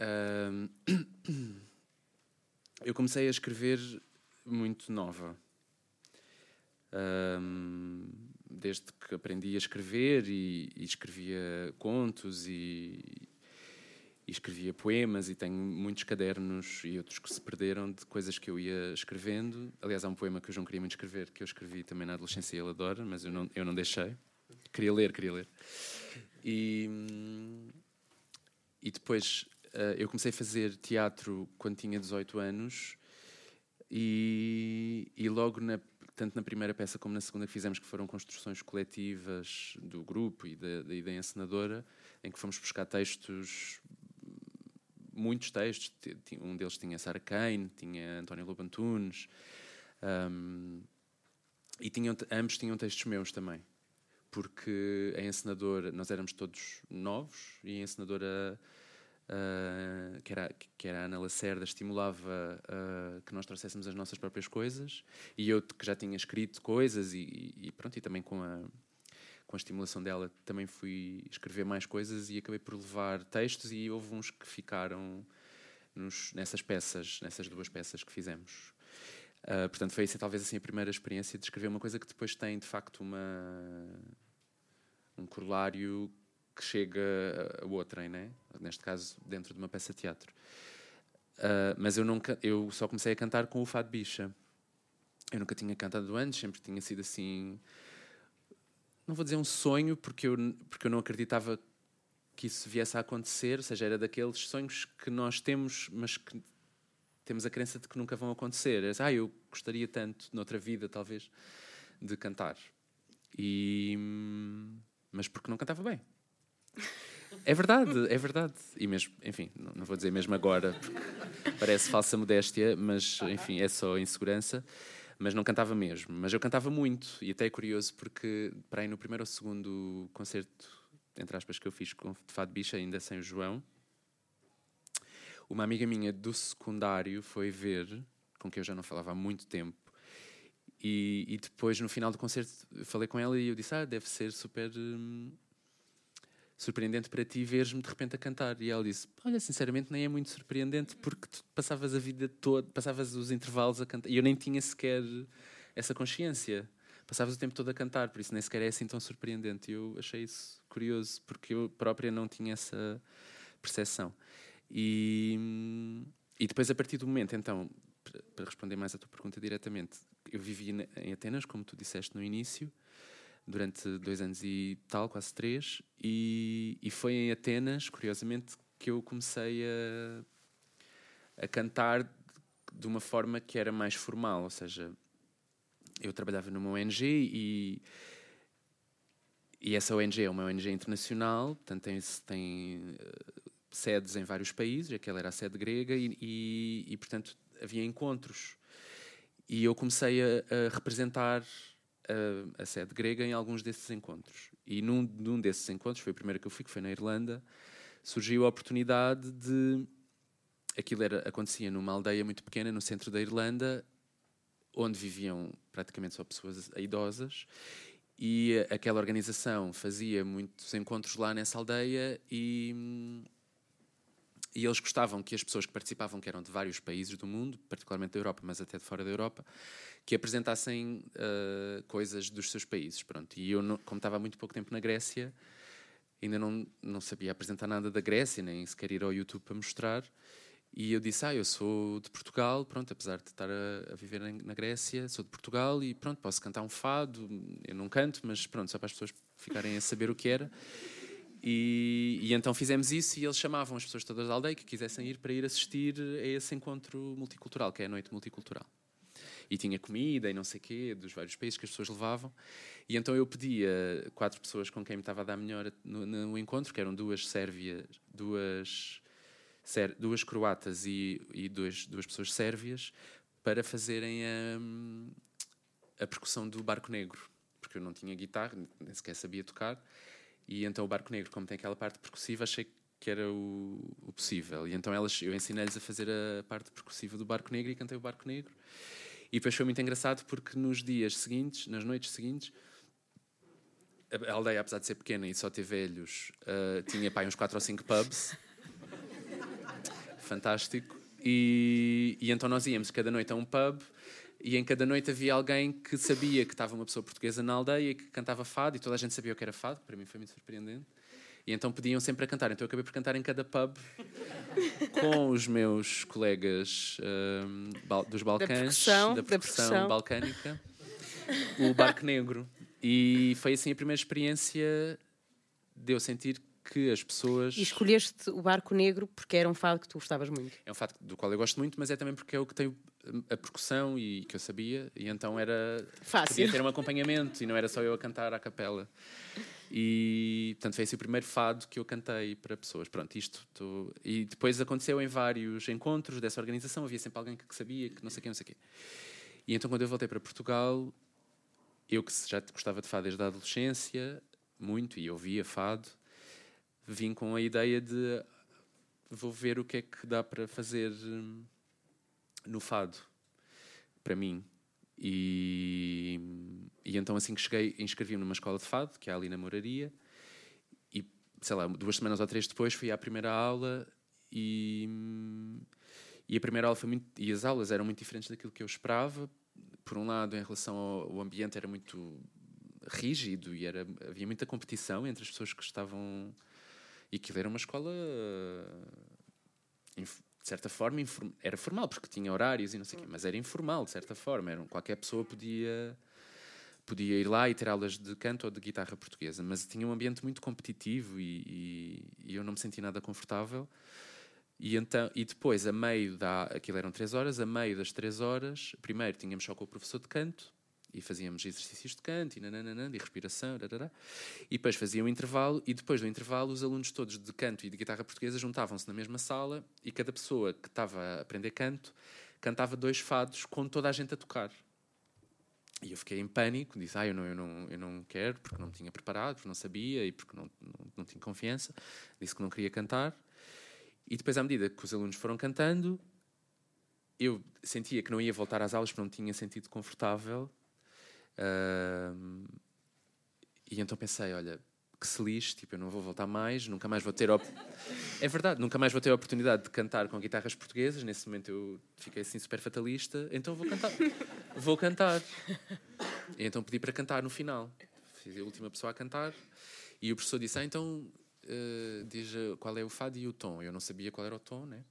Ahm, eu comecei a escrever muito nova. Ahm, desde que aprendi a escrever e, e escrevia contos e, e escrevia poemas e tenho muitos cadernos e outros que se perderam de coisas que eu ia escrevendo. Aliás, há um poema que o João queria muito escrever que eu escrevi também na adolescência e ele adora, mas eu não, eu não deixei. Queria ler, queria ler. E, e depois eu comecei a fazer teatro quando tinha 18 anos e, e logo, na, tanto na primeira peça como na segunda que fizemos, que foram construções coletivas do grupo e da, da, e da encenadora, em que fomos buscar textos, muitos textos. Um deles tinha Sarah Kane, tinha António Lobo Antunes, hum, e tinham, ambos tinham textos meus também porque a encenadora, nós éramos todos novos e a encenadora, ah, que, era, que era a Ana Lacerda, estimulava ah, que nós trouxéssemos as nossas próprias coisas e eu que já tinha escrito coisas e, e pronto, e também com a, com a estimulação dela também fui escrever mais coisas e acabei por levar textos e houve uns que ficaram nos, nessas peças, nessas duas peças que fizemos. Uh, portanto, foi essa talvez assim a primeira experiência de escrever uma coisa que depois tem de facto uma um corolário que chega a outra, né? neste caso dentro de uma peça de teatro. Uh, mas eu nunca, eu só comecei a cantar com o Fado Bicha. Eu nunca tinha cantado antes, sempre tinha sido assim. Não vou dizer um sonho, porque eu, porque eu não acreditava que isso viesse a acontecer, ou seja, era daqueles sonhos que nós temos, mas que temos a crença de que nunca vão acontecer. É, ah, eu gostaria tanto, noutra vida, talvez, de cantar. E, hum, mas porque não cantava bem. É verdade, é verdade. E mesmo, enfim, não, vou dizer mesmo agora, porque parece falsa modéstia, mas enfim, é só insegurança. Mas não cantava mesmo. Mas eu cantava muito. E até é curioso porque, para aí no primeiro ou segundo concerto, entre aspas, que eu fiz com Fado Bicha, ainda sem o João, uma amiga minha do secundário foi ver, com quem eu já não falava há muito tempo, e, e depois, no final do concerto, falei com ela e eu disse: Ah, deve ser super hum, surpreendente para ti veres-me de repente a cantar. E ela disse: Olha, sinceramente, nem é muito surpreendente porque tu passavas a vida toda, passavas os intervalos a cantar. E eu nem tinha sequer essa consciência. Passavas o tempo todo a cantar, por isso nem sequer é assim tão surpreendente. E eu achei isso curioso porque eu própria não tinha essa percepção. E, e depois, a partir do momento, então, para- responder mais à tua pergunta diretamente, eu vivi em Atenas, como tu disseste no início, durante dois anos e tal, quase três, e, e foi em Atenas, curiosamente, que eu comecei a, a cantar de uma forma que era mais formal, ou seja, eu trabalhava numa ONG e, e essa ONG é uma ONG internacional, portanto tem, tem eh, sedes em vários países, aquela era a sede grega, e, e, e, portanto havia encontros. E eu comecei a, a representar a, a sede grega em alguns desses encontros. E num, num desses encontros, foi o primeiro que eu fui, que foi na Irlanda, surgiu a oportunidade de. Aquilo era, acontecia numa aldeia muito pequena no centro da Irlanda, onde viviam praticamente só pessoas idosas, e aquela organização fazia muitos encontros lá nessa aldeia e, e eles gostavam que as pessoas que participavam, que eram de vários países do mundo, particularmente da Europa, mas até de fora da Europa, que apresentassem uh, coisas dos seus países. Pronto. E eu, como estava há muito pouco tempo na Grécia, ainda não, não sabia apresentar nada da Grécia, nem sequer ir ao YouTube para mostrar. E eu disse, ah, eu sou de Portugal, pronto, apesar de estar a, a viver na Grécia, sou de Portugal e pronto, posso cantar um fado. Eu não canto, mas pronto, só para as pessoas ficarem a saber o que era. E, e, então fizemos isso e eles chamavam as pessoas todas da aldeia que quisessem ir para ir assistir a esse encontro multicultural, que é a noite multicultural. E tinha comida e não sei quê, dos vários países que as pessoas levavam. E então eu pedia quatro pessoas com quem me estava a dar melhor no, no encontro, que eram duas sérvias, duas, duas croatas e, e duas, duas pessoas sérvias, para fazerem a, a percussão do Barco Negro. Porque eu não tinha guitarra, nem sequer sabia tocar. E então o Barco Negro, como tem aquela parte percussiva, achei que era o, o possível. E então elas, eu ensinei-lhes a fazer a parte percussiva do Barco Negro e cantei o Barco Negro. E depois foi muito engraçado porque nos dias seguintes, nas noites seguintes, a aldeia, apesar de ser pequena e só ter velhos, uh, tinha pá, uns 4 ou 5 pubs. Fantástico. E, e então nós íamos cada noite a um pub e em cada noite havia alguém que sabia que estava uma pessoa portuguesa na aldeia e que cantava fado e toda a gente sabia o que era fado, que para mim foi muito surpreendente. E então pediam sempre a cantar. Então eu acabei por cantar em cada pub com os meus colegas um, dos Balcãs, da
percussão,
da
percussão, da percussão.
balcânica, o Barco Negro. E foi assim a primeira experiência de eu sentir que as pessoas.
E escolheste o Barco Negro porque era um fado que tu gostavas muito.
É um fado do qual eu gosto muito, mas é também porque é o que tem a percussão e que eu sabia, e então era.
Fácil.
Podia ter um acompanhamento e não era só eu a cantar à capela. E, portanto, foi esse o primeiro fado que eu cantei para pessoas. Pronto, isto. Tô... E depois aconteceu em vários encontros dessa organização, havia sempre alguém que sabia, que não sei quê, não sei quê. E então, quando eu voltei para Portugal, eu que já gostava de fado desde a adolescência, muito, e ouvia fado, vim com a ideia de vou ver o que é que dá para fazer hum, no fado, para mim. E, e então assim que cheguei, inscrevi-me numa escola de fado, que é ali na Moraria, e sei lá, duas semanas ou três depois fui à primeira aula e, e a primeira aula foi muito, e as aulas eram muito diferentes daquilo que eu esperava. Por um lado, em relação ao, ao ambiente era muito rígido e era, havia muita competição entre as pessoas que estavam e aquilo era uma escola de certa forma, era formal, porque tinha horários e não sei o quê, mas era informal, de certa forma. Era, qualquer pessoa podia, podia ir lá e ter aulas de canto ou de guitarra portuguesa, mas tinha um ambiente muito competitivo e, e, e eu não me senti nada confortável. E, então, e depois, a meio da. Aquilo eram três horas, a meio das três horas, primeiro tínhamos só com o professor de canto, e fazíamos exercícios de canto e nananana, de respiração, e depois fazia um intervalo, e depois do intervalo os alunos todos de canto e de guitarra portuguesa juntavam-se na mesma sala e cada pessoa que estava a aprender canto cantava dois fados com toda a gente a tocar. E eu fiquei em pânico, disse, ah, eu não, eu não, eu não quero, porque não tinha preparado, porque não sabia e porque não, não, não tinha confiança. Disse que não queria cantar. E depois, à medida que os alunos foram cantando, eu sentia que não ia voltar às aulas porque não tinha sentido confortável Uh, e então pensei, olha, que se lixe, tipo, eu não vou voltar mais, nunca mais vou ter... Op... É verdade, nunca mais vou ter a oportunidade de cantar com guitarras portuguesas, nesse momento eu fiquei assim super fatalista, então vou cantar. vou cantar. E então pedi para cantar no final. Fiz a última pessoa a cantar e o professor disse, ah, então uh, diz qual é o fado e o tom. Eu não sabia qual era o tom, né?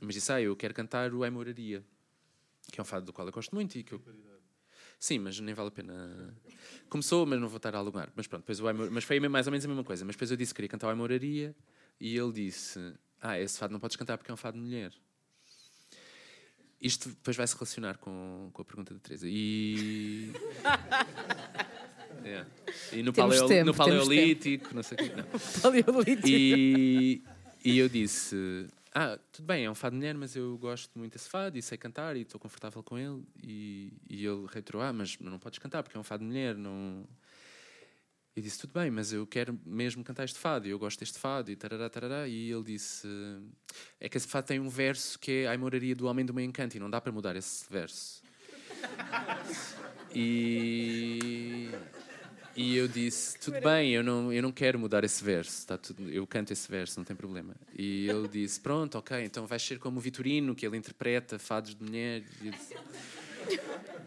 Mas disse, ah, eu quero cantar o Ai Moraria, que é um fado do qual eu gosto muito e que eu Sim, mas nem vale a pena. Começou, mas não vou estar a alugar. Mas pronto, depois o Aimor... mas foi mais ou menos a mesma coisa. Mas depois eu disse que queria cantar o Aimoraria e ele disse: Ah, esse fado não podes cantar porque é um fado de mulher. Isto depois vai se relacionar com, com a pergunta da Teresa. E. é. E no, paleo... tempo, no paleolítico, não sei o quê. Não.
Paleolítico.
E, e eu disse: ah, tudo bem, é um fado de mulher, mas eu gosto muito desse fado e sei cantar e estou confortável com ele. E, e ele reiterou, ah, mas não podes cantar porque é um fado de mulher, não... Eu disse, tudo bem, mas eu quero mesmo cantar este fado e eu gosto deste fado e tarará, tarará. E ele disse, é que esse fado tem um verso que é a moraria do homem do meio encanto e não dá para mudar esse verso. e... E eu disse, tudo bem, eu não, eu não quero mudar esse verso, tá tudo, eu canto esse verso, não tem problema. E ele disse, pronto, ok, então vais ser como o Vitorino, que ele interpreta fados de mulher.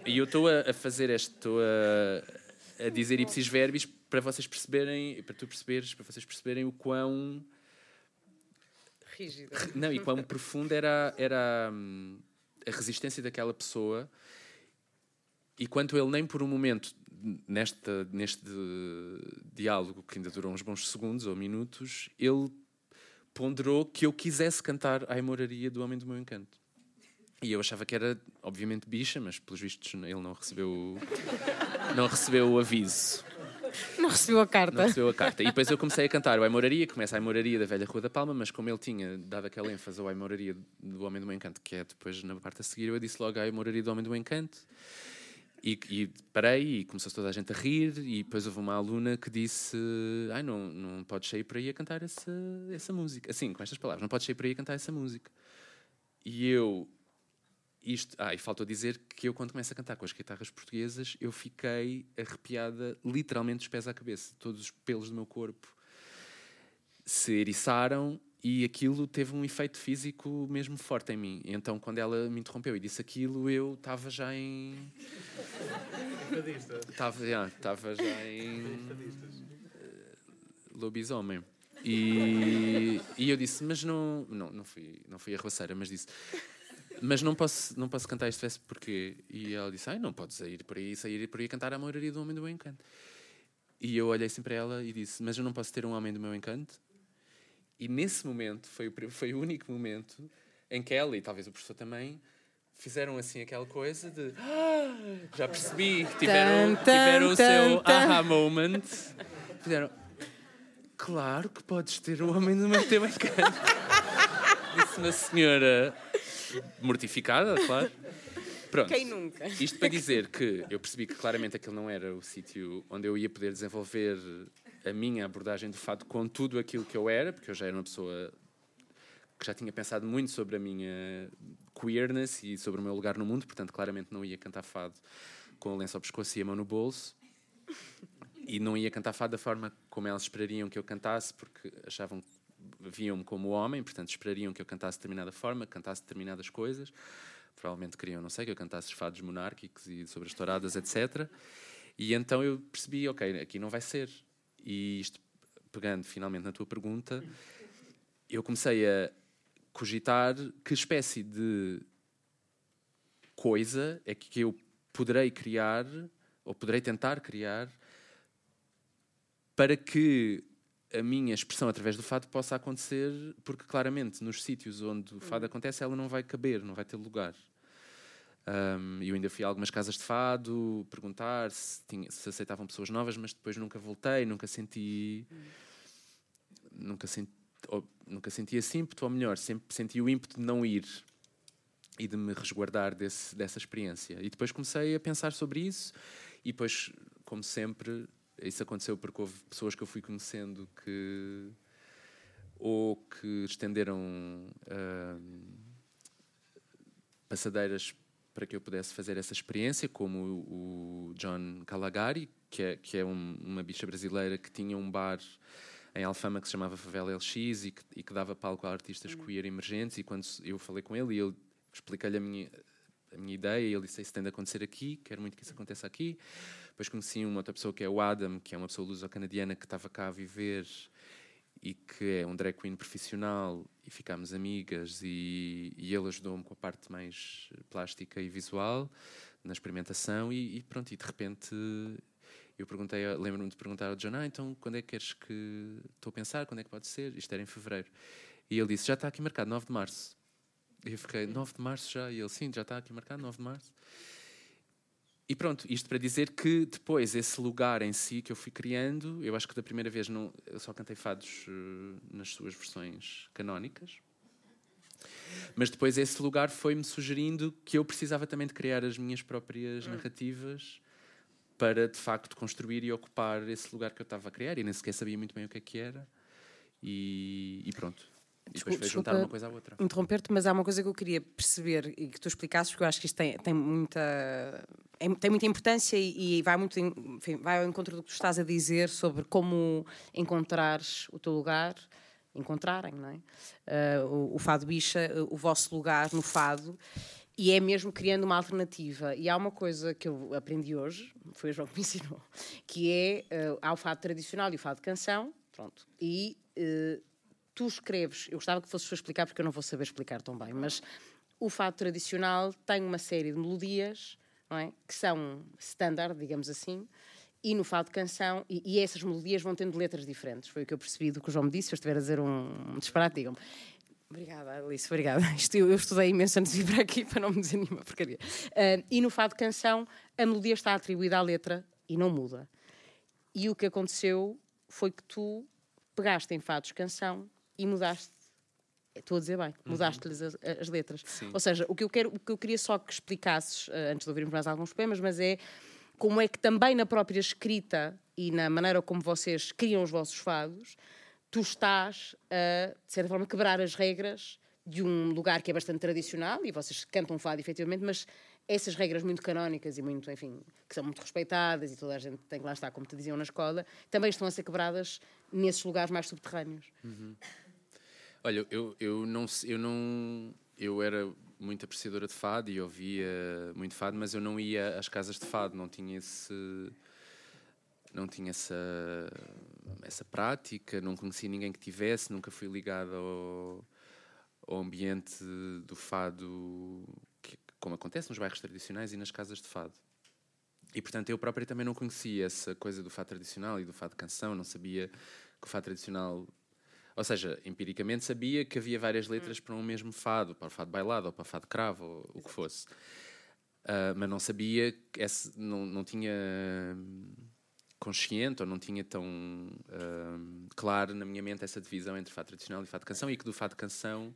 E eu, estou a, a, fazer este, estou a, a dizer ipsis verbis para vocês perceberem, para tu perceberes, para vocês perceberem o quão
rígido.
Não, e quão profunda era, era a resistência daquela pessoa e quanto ele nem por um momento nesta, neste diálogo, que ainda durou uns bons segundos ou minutos, ele ponderou que eu quisesse cantar a Moraria do Homem do Meu Encanto. E eu achava que era, obviamente, bicha, mas pelos vistos ele não recebeu, não recebeu o aviso.
Não recebeu a carta.
Não recebeu a carta. E depois eu comecei a cantar o Aimoraria, começa a Aimoraria da Velha Rua da Palma, mas como ele tinha dado aquela ênfase ao Aimoraria do Homem do Meu Encanto, que é depois na parte a seguir, eu disse logo a Aimoraria do Homem do Meu Encanto. E, e, parei e começou toda a gente a rir e depois houve uma aluna que disse ai não, não podes sair por aí a cantar essa, essa música. Assim, com estas palavras, não podes sair por aí a cantar essa música. E eu isto, ah, e faltou dizer que eu quando começo a cantar com as guitarras portuguesas eu fiquei arrepiada literalmente dos pés à cabeça. Todos os pelos do meu corpo se eriçaram e aquilo teve um efeito físico mesmo forte em mim. Então, quando ela me interrompeu e disse aquilo, eu estava já em. Estava já, já em. Uh, lobisomem. E, e eu disse, mas não. Não, não fui, não fui arruaceira, mas disse. Mas não posso, não posso cantar este verso porque. E ela disse, ai, não podes sair por aí, sair por aí cantar a moraria do homem do meu encanto. E eu olhei assim para ela e disse, mas eu não posso ter um homem do meu encanto? E nesse momento foi o, foi o único momento em que ela e talvez o professor também fizeram assim aquela coisa de ah, já percebi, tiveram, tiveram o seu aha moment. Fizeram claro que podes ter um homem no meu teu encanto. Disse uma senhora mortificada, claro. Pronto.
Quem nunca?
Isto para dizer que eu percebi que claramente aquele não era o sítio onde eu ia poder desenvolver a minha abordagem do fado com tudo aquilo que eu era, porque eu já era uma pessoa que já tinha pensado muito sobre a minha queerness e sobre o meu lugar no mundo, portanto, claramente não ia cantar fado com o lenço ao pescoço e a mão no bolso. E não ia cantar fado da forma como elas esperariam que eu cantasse, porque achavam viam-me como homem, portanto esperariam que eu cantasse de determinada forma, cantasse determinadas coisas. Provavelmente queriam, não sei, que eu cantasse fados monárquicos e sobre as touradas, etc. E então eu percebi, ok, aqui não vai ser. E isto, pegando finalmente na tua pergunta, eu comecei a cogitar que espécie de coisa é que eu poderei criar, ou poderei tentar criar, para que a minha expressão através do fado possa acontecer, porque claramente nos sítios onde o fado acontece ela não vai caber, não vai ter lugar. Um, eu ainda fui a algumas casas de fado perguntar se, tinha, se, aceitavam pessoas novas, mas depois nunca voltei, nunca senti. Nunca, senti ou, nunca senti esse ímpeto, ou melhor, sempre senti o ímpeto de não ir e de me resguardar desse, dessa experiência. E depois comecei a pensar sobre isso, e depois, como sempre, isso aconteceu porque houve pessoas que eu fui conhecendo que. ou que estenderam. Passadeiras para que eu pudesse fazer essa experiência, como o, John Calagari, que é, que é um, uma bicha brasileira que tinha um bar em Alfama que se chamava Favela LX e que, e que dava palco a artistas uhum. queer emergentes. E quando eu falei com ele, ele expliquei-lhe a minha, a minha ideia, e ele disse: Isso tem de acontecer aqui, quero muito que isso aconteça aqui. Depois conheci uma outra pessoa que é o Adam, que é uma pessoa luso-canadiana que estava cá a viver e que é um drag queen profissional e ficámos amigas e, e ele ajudou-me com a parte mais plástica e visual na experimentação e, e pronto, e de repente eu perguntei, lembro-me de perguntar ao John, ah, então quando é que queres que estou a pensar, quando é que pode ser? Isto era em fevereiro. E ele disse, já está aqui marcado, 9 de março. E eu fiquei, 9 de março já? E ele, sim, já está aqui marcado, 9 de março. E pronto, isto para dizer que depois esse lugar em si que eu fui criando, eu acho que da primeira vez não, eu só cantei fados uh, nas suas versões canónicas. Mas depois esse lugar foi-me sugerindo que eu precisava também de criar as minhas próprias hum. narrativas para de facto construir e ocupar esse lugar que eu estava a criar e nem sequer sabia muito bem o que é que era. E, e pronto. E depois foi juntar uma coisa à outra.
Interromper-te, mas há uma coisa que eu queria perceber e que tu explicasses, porque eu acho que isto tem, tem muita é, tem muita importância e, e vai muito enfim, vai ao encontro do que tu estás a dizer sobre como encontrares o teu lugar, encontrarem, não é? Uh, o, o Fado Bicha, o vosso lugar no Fado e é mesmo criando uma alternativa. E há uma coisa que eu aprendi hoje, foi o João que me ensinou, que é, uh, há o fado tradicional e o fado canção, pronto, e uh, tu escreves, eu gostava que fosses tu explicar, porque eu não vou saber explicar tão bem, mas o fado tradicional tem uma série de melodias, é? que são standard, digamos assim, e no fado canção, e, e, essas melodias vão tendo letras diferentes. Foi o que eu percebi do que o João me disse. Se eu estiver a dizer um, disparate, digam-me. Obrigada, Alice, obrigada. Isto, eu, eu, estudei imenso antes de vir para aqui para não me dizer nenhuma porcaria. Uh, e no fado canção, a melodia está atribuída à letra e não muda. E o que aconteceu foi que tu pegaste em fados canção e mudaste. Estou a dizer bem, uhum. mudaste-lhes as, as, letras. Sim. Ou seja, o que, eu quero, o que eu queria só que explicasses, uh, antes de ouvirmos mais alguns poemas, mas é como é que também na própria escrita e na maneira como vocês criam os vossos fados, tu estás a, de certa forma, quebrar as regras de um lugar que é bastante tradicional e vocês cantam fado efetivamente, mas essas regras muito canónicas e muito, enfim, que são muito respeitadas e toda a gente tem que lá estar, como te diziam na escola, também estão a ser quebradas nesses lugares mais subterrâneos.
Uhum. Olha, eu, eu não eu não eu era muito apreciadora de fado e ouvia muito fado, mas eu não ia às casas de fado, não tinha esse não tinha essa essa prática, não conhecia ninguém que tivesse, nunca fui ligado ao, ao ambiente do fado, que, como acontece nos bairros tradicionais e nas casas de fado. E portanto eu próprio também não conhecia essa coisa do fado tradicional e do fado canção, não sabia que o fado tradicional ou seja, empiricamente sabia que havia várias letras para um mesmo fado, para o fado bailado ou para o fado cravo, ou o que fosse. Uh, mas não sabia, esse, não, não tinha consciente ou não tinha tão uh, claro na minha mente essa divisão entre fado tradicional e fado canção e que do fado canção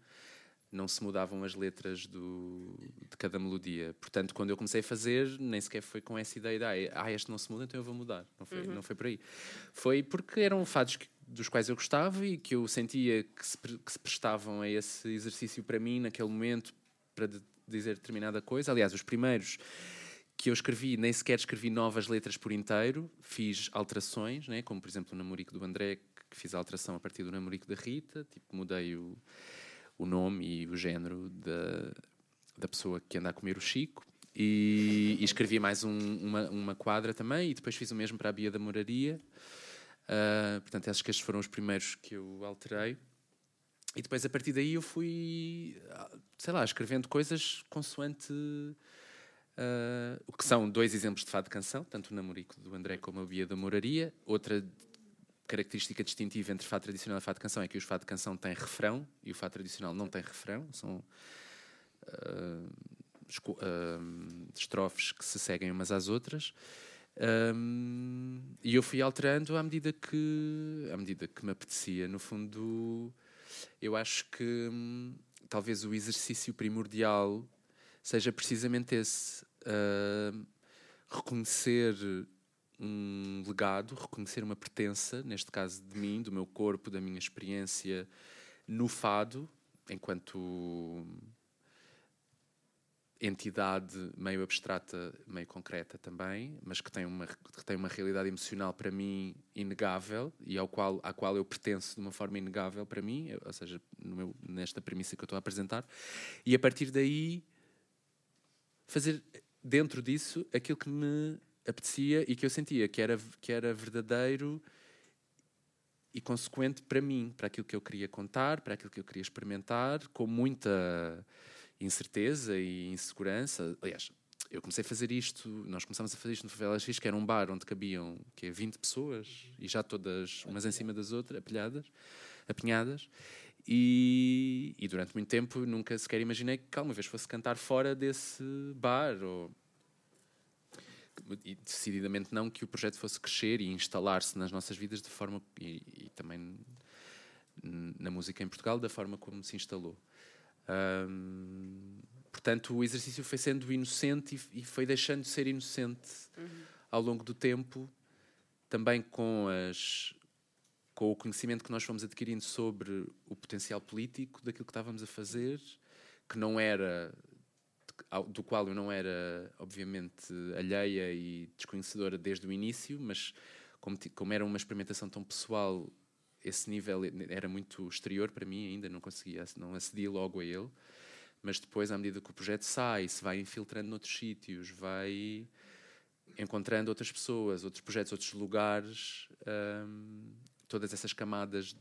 não se mudavam as letras do, de cada melodia. Portanto, quando eu comecei a fazer, nem sequer foi com essa ideia de ah, este não se muda, então eu vou mudar. Não foi, uhum. não foi por aí. Foi porque eram fados que, dos quais eu gostava e que eu sentia que se, que se prestavam a esse exercício para mim naquele momento para de, dizer determinada coisa. Aliás, os primeiros que eu escrevi, nem sequer escrevi novas letras por inteiro, fiz alterações, né? como por exemplo o Namorico do André, que fiz a alteração a partir do Namorico da Rita, tipo, mudei o, o nome e o género da, da pessoa que anda a comer o Chico. E, e escrevi mais um, uma, uma quadra também, e depois fiz o mesmo para a Bia da Moraria. Uh, portanto, acho que estes foram os primeiros que eu alterei. E depois, a partir daí, eu fui, sei lá, escrevendo coisas consoante Uh, o que são dois exemplos de fado de canção, tanto o Namorico do André como a Bia da Moraria. Outra característica distintiva entre fado tradicional e fado de canção é que os fado de canção têm refrão e o fado tradicional não tem refrão. São uh, uh, estrofes que se seguem umas às outras. Um, e eu fui alterando à medida que à medida que me apetecia. No fundo, eu acho que hum, talvez o exercício primordial seja precisamente esse. Uh, reconhecer um legado, reconhecer uma pertença, neste caso de mim, do meu corpo, da minha experiência no fado, enquanto entidade meio abstrata, meio concreta também, mas que tem uma que tem uma realidade emocional para mim inegável e ao qual à qual eu pertenço de uma forma inegável para mim, ou seja, meu, nesta premissa que eu estou a apresentar, e a partir daí fazer dentro disso aquilo que me apetecia e que eu sentia que era, que era verdadeiro e consequente para mim, para aquilo que eu queria contar, para aquilo que eu queria experimentar, com muita incerteza e insegurança. Aliás, eu comecei a fazer isto, nós começámos a fazer isto no Favela X, que era um bar onde cabiam que é 20 pessoas e já todas umas em cima das outras, apilhadas, apinhadas. E, e, durante muito tempo nunca sequer imaginei que alguma vez fosse cantar fora desse bar. Ou... E decididamente não que o projeto fosse crescer e instalar-se nas nossas vidas de forma. E, e, também na música em Portugal, da forma como se instalou. Portanto, o exercício foi sendo inocente e, e foi deixando de ser inocente uhum. ao longo do tempo, também com as com o conhecimento que nós fomos adquirindo sobre o potencial político daquilo que estávamos a fazer, que não era do qual eu não era, obviamente, alheia e desconhecedora desde o início, mas como, como era uma experimentação tão pessoal, esse nível era muito exterior para mim ainda, não conseguia, não acedi logo a ele. Mas depois, à medida que o projeto sai, se vai infiltrando noutros sítios, vai encontrando outras pessoas, outros projetos, outros lugares, hum, todas essas camadas de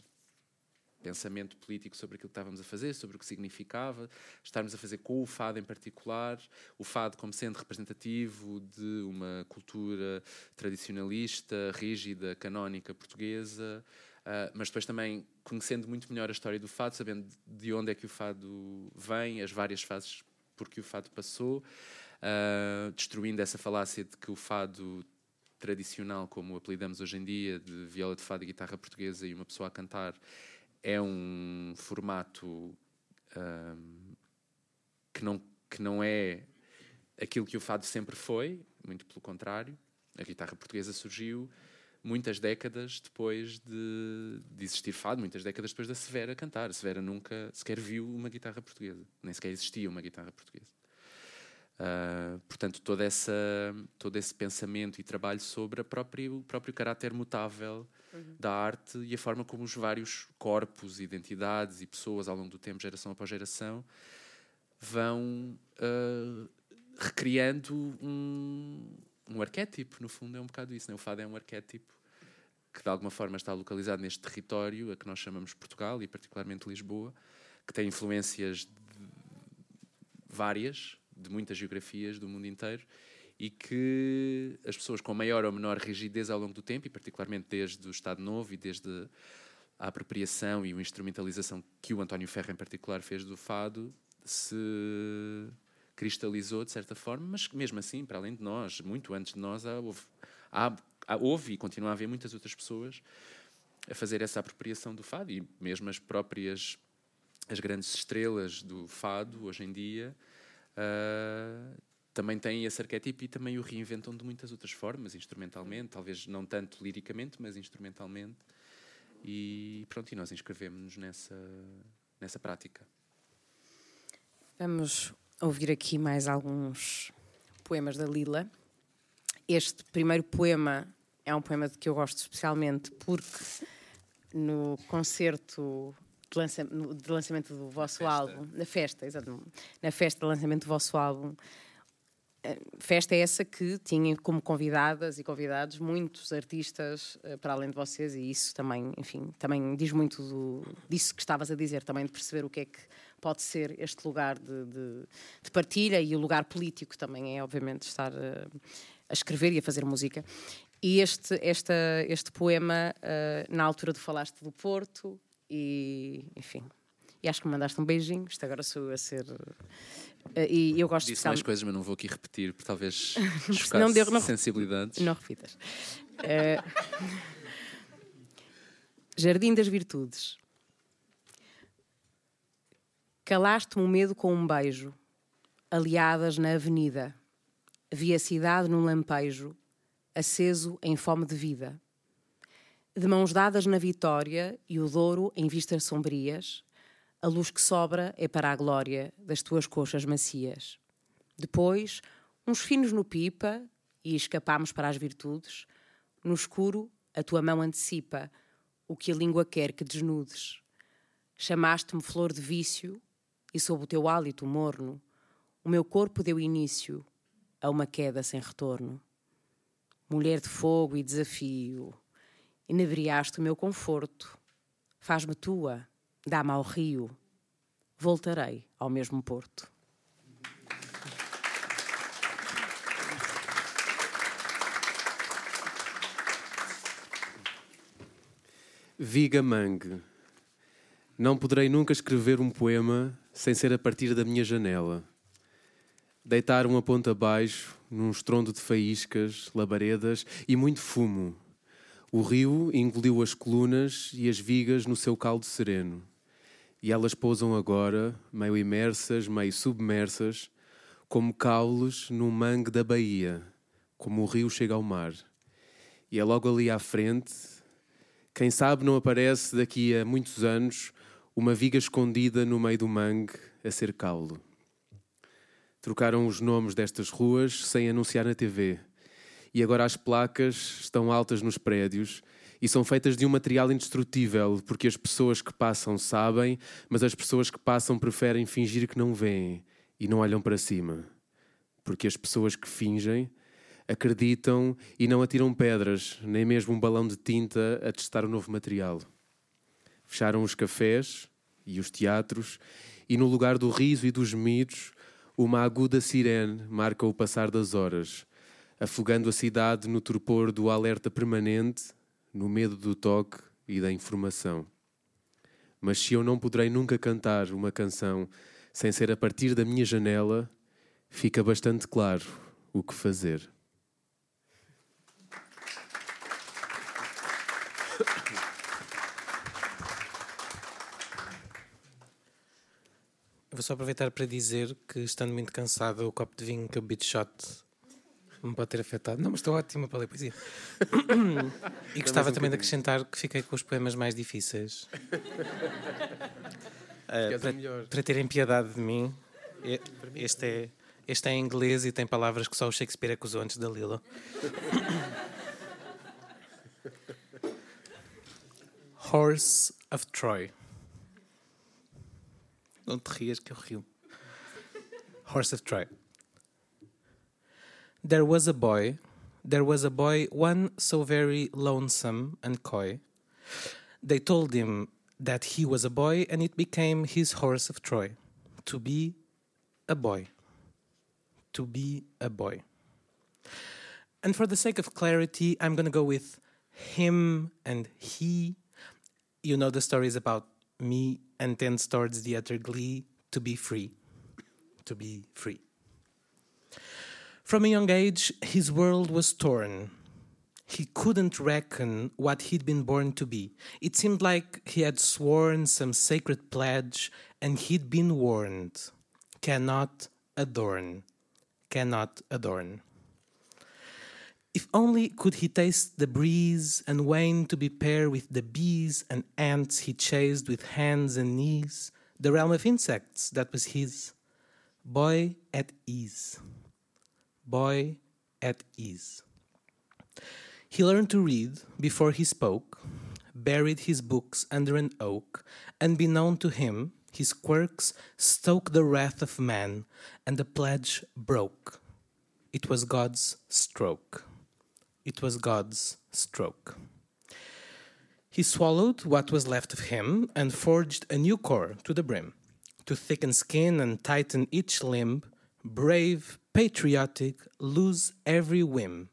pensamento político sobre aquilo que estávamos a fazer, sobre o que significava, estarmos a fazer com o fado em particular, o fado como sendo representativo de uma cultura tradicionalista, rígida, canónica portuguesa, uh, mas depois também conhecendo muito melhor a história do fado, sabendo de onde é que o fado vem, as várias fases por que o fado passou, uh, destruindo essa falácia de que o fado tradicional, como o apelidamos hoje em dia, de viola de fado e guitarra portuguesa e uma pessoa a cantar, é um formato um, que, não, que não é aquilo que o fado sempre foi, muito pelo contrário. A guitarra portuguesa surgiu muitas décadas depois de, de, existir fado, muitas décadas depois da Severa cantar. A Severa nunca sequer viu uma guitarra portuguesa, nem sequer existia uma guitarra portuguesa. Uh, portanto, toda essa, todo esse pensamento e trabalho sobre a própria, o próprio caráter mutável uhum. da arte e a forma como os vários corpos, identidades e pessoas ao longo do tempo, geração após geração, vão uh, recriando um, um arquétipo. No fundo, é um bocado isso. Né? O fado é um arquétipo que, de alguma forma, está localizado neste território a que nós chamamos Portugal e, particularmente, Lisboa, que tem influências várias de muitas geografias do mundo inteiro e que as pessoas com maior ou menor rigidez ao longo do tempo, e particularmente desde o Estado Novo e desde a apropriação e a instrumentalização que o António Ferro em particular fez do fado, se cristalizou de certa forma, mas mesmo assim, para além de nós, muito antes de nós, houve, há, houve e continua a haver muitas outras pessoas a fazer essa apropriação do fado e mesmo as próprias as grandes estrelas do fado hoje em dia uh, também têm esse arquétipo e também o reinventam de muitas outras formas, instrumentalmente, talvez não tanto liricamente, mas instrumentalmente. E pronto, e nós inscrevemos-nos nessa, nessa prática.
Vamos ouvir aqui mais alguns poemas da Lila. Este primeiro poema é um poema de que eu gosto especialmente porque no concerto de, lança, de lançamento do vosso álbum, na festa, exatamente, na festa de lançamento do vosso álbum, festa é essa que tinha como convidadas e convidados muitos artistas uh, para além de vocês e isso também, enfim, também diz muito do, disso que estavas a dizer, também de perceber o que é que pode ser este lugar de, de, de partilha e o lugar político também é, obviamente, estar uh, a escrever e a fazer música. E este, esta, este poema, uh, na altura de falaste do Porto, e enfim, e acho que me mandaste um beijinho, isto agora sou eu a ser Uh, e eu gosto
Disse mais coisas, mas não vou aqui repetir, porque talvez chocasse não deu, não, sensibilidades.
Não repitas. Uh, Jardim das Virtudes. Calaste-me o medo com um beijo, aliadas na avenida. Vi a cidade num lampejo, aceso em fome de vida. De mãos dadas na vitória e o Douro em vistas sombrias, a luz que sobra é para a glória das tuas coxas macias. Depois, uns finos no pipa e escapamos para as virtudes. No escuro, a tua mão antecipa o que a língua quer que desnudes. Chamaste-me flor de vício e sob o teu hálito morno, o meu corpo deu início a uma queda sem retorno. Mulher de fogo e desafio, inebriaste o meu conforto. Faz-me tua Dá-me ao rio, voltarei ao mesmo porto.
Viga Mangue. Não poderei nunca escrever um poema sem ser a partir da minha janela. Deitar uma ponta abaixo, num estrondo de faíscas, labaredas e muito fumo. O rio engoliu as colunas e as vigas no seu caldo sereno e elas pousam agora, meio imersas, meio submersas, como caules num mangue da Bahia, como o rio chega ao mar. E é logo ali à frente, quem sabe não aparece daqui a muitos anos uma viga escondida no meio do mangue a ser caule. Trocaram os nomes destas ruas sem anunciar na TV. E agora as placas estão altas nos prédios e são feitas de um material indestrutível, porque as pessoas que passam sabem, mas as pessoas que passam preferem fingir que não veem e não olham para cima. Porque as pessoas que fingem acreditam e não atiram pedras, nem mesmo um balão de tinta a testar o novo material. Fecharam os cafés e os teatros, e no lugar do riso e dos gemidos, uma aguda sirene marca o passar das horas, afogando a cidade no torpor do alerta permanente, no medo do toque e da informação. Mas se eu não poderei nunca cantar uma canção sem ser a partir da minha janela, fica bastante claro o que fazer.
Vou só aproveitar para dizer que, estando muito cansado, o copo de vinho que eu beat shot me pode ter afetado. Não, mas estou ótima para ler poesia. e gostava também de acrescentar que fiquei com os poemas mais difíceis. Uh, para, para, terem piedade de mim, este é, este é em inglês e tem palavras que só o Shakespeare acusou antes da Lila. Horse of Troy. Não te rias que eu rio. Horse of Troy. There was a boy, there was a boy, one so very lonesome and coy. They told him that he was a boy, and it became his horse of Troy. To be a boy. To be a boy. And for the sake of clarity, I'm going to go with him and he. You know the stories about me and towards the utter glee to be free. To be free. From a young age, his world was torn. He couldn't reckon what he'd been born to be. It seemed like he had sworn some sacred pledge and he'd been warned cannot adorn, cannot adorn. If only could he taste the breeze and wane to be paired with the bees and ants he chased with hands and knees, the realm of insects that was his. Boy at ease. Boy at ease. He learned to read before he spoke, buried his books under an oak, and beknown to him, his quirks stoke the wrath of man, and the pledge broke. It was God's stroke. It was God's stroke. He swallowed what was left of him and forged a new core to the brim, to thicken skin and tighten each limb, brave, patriotic, lose every whim.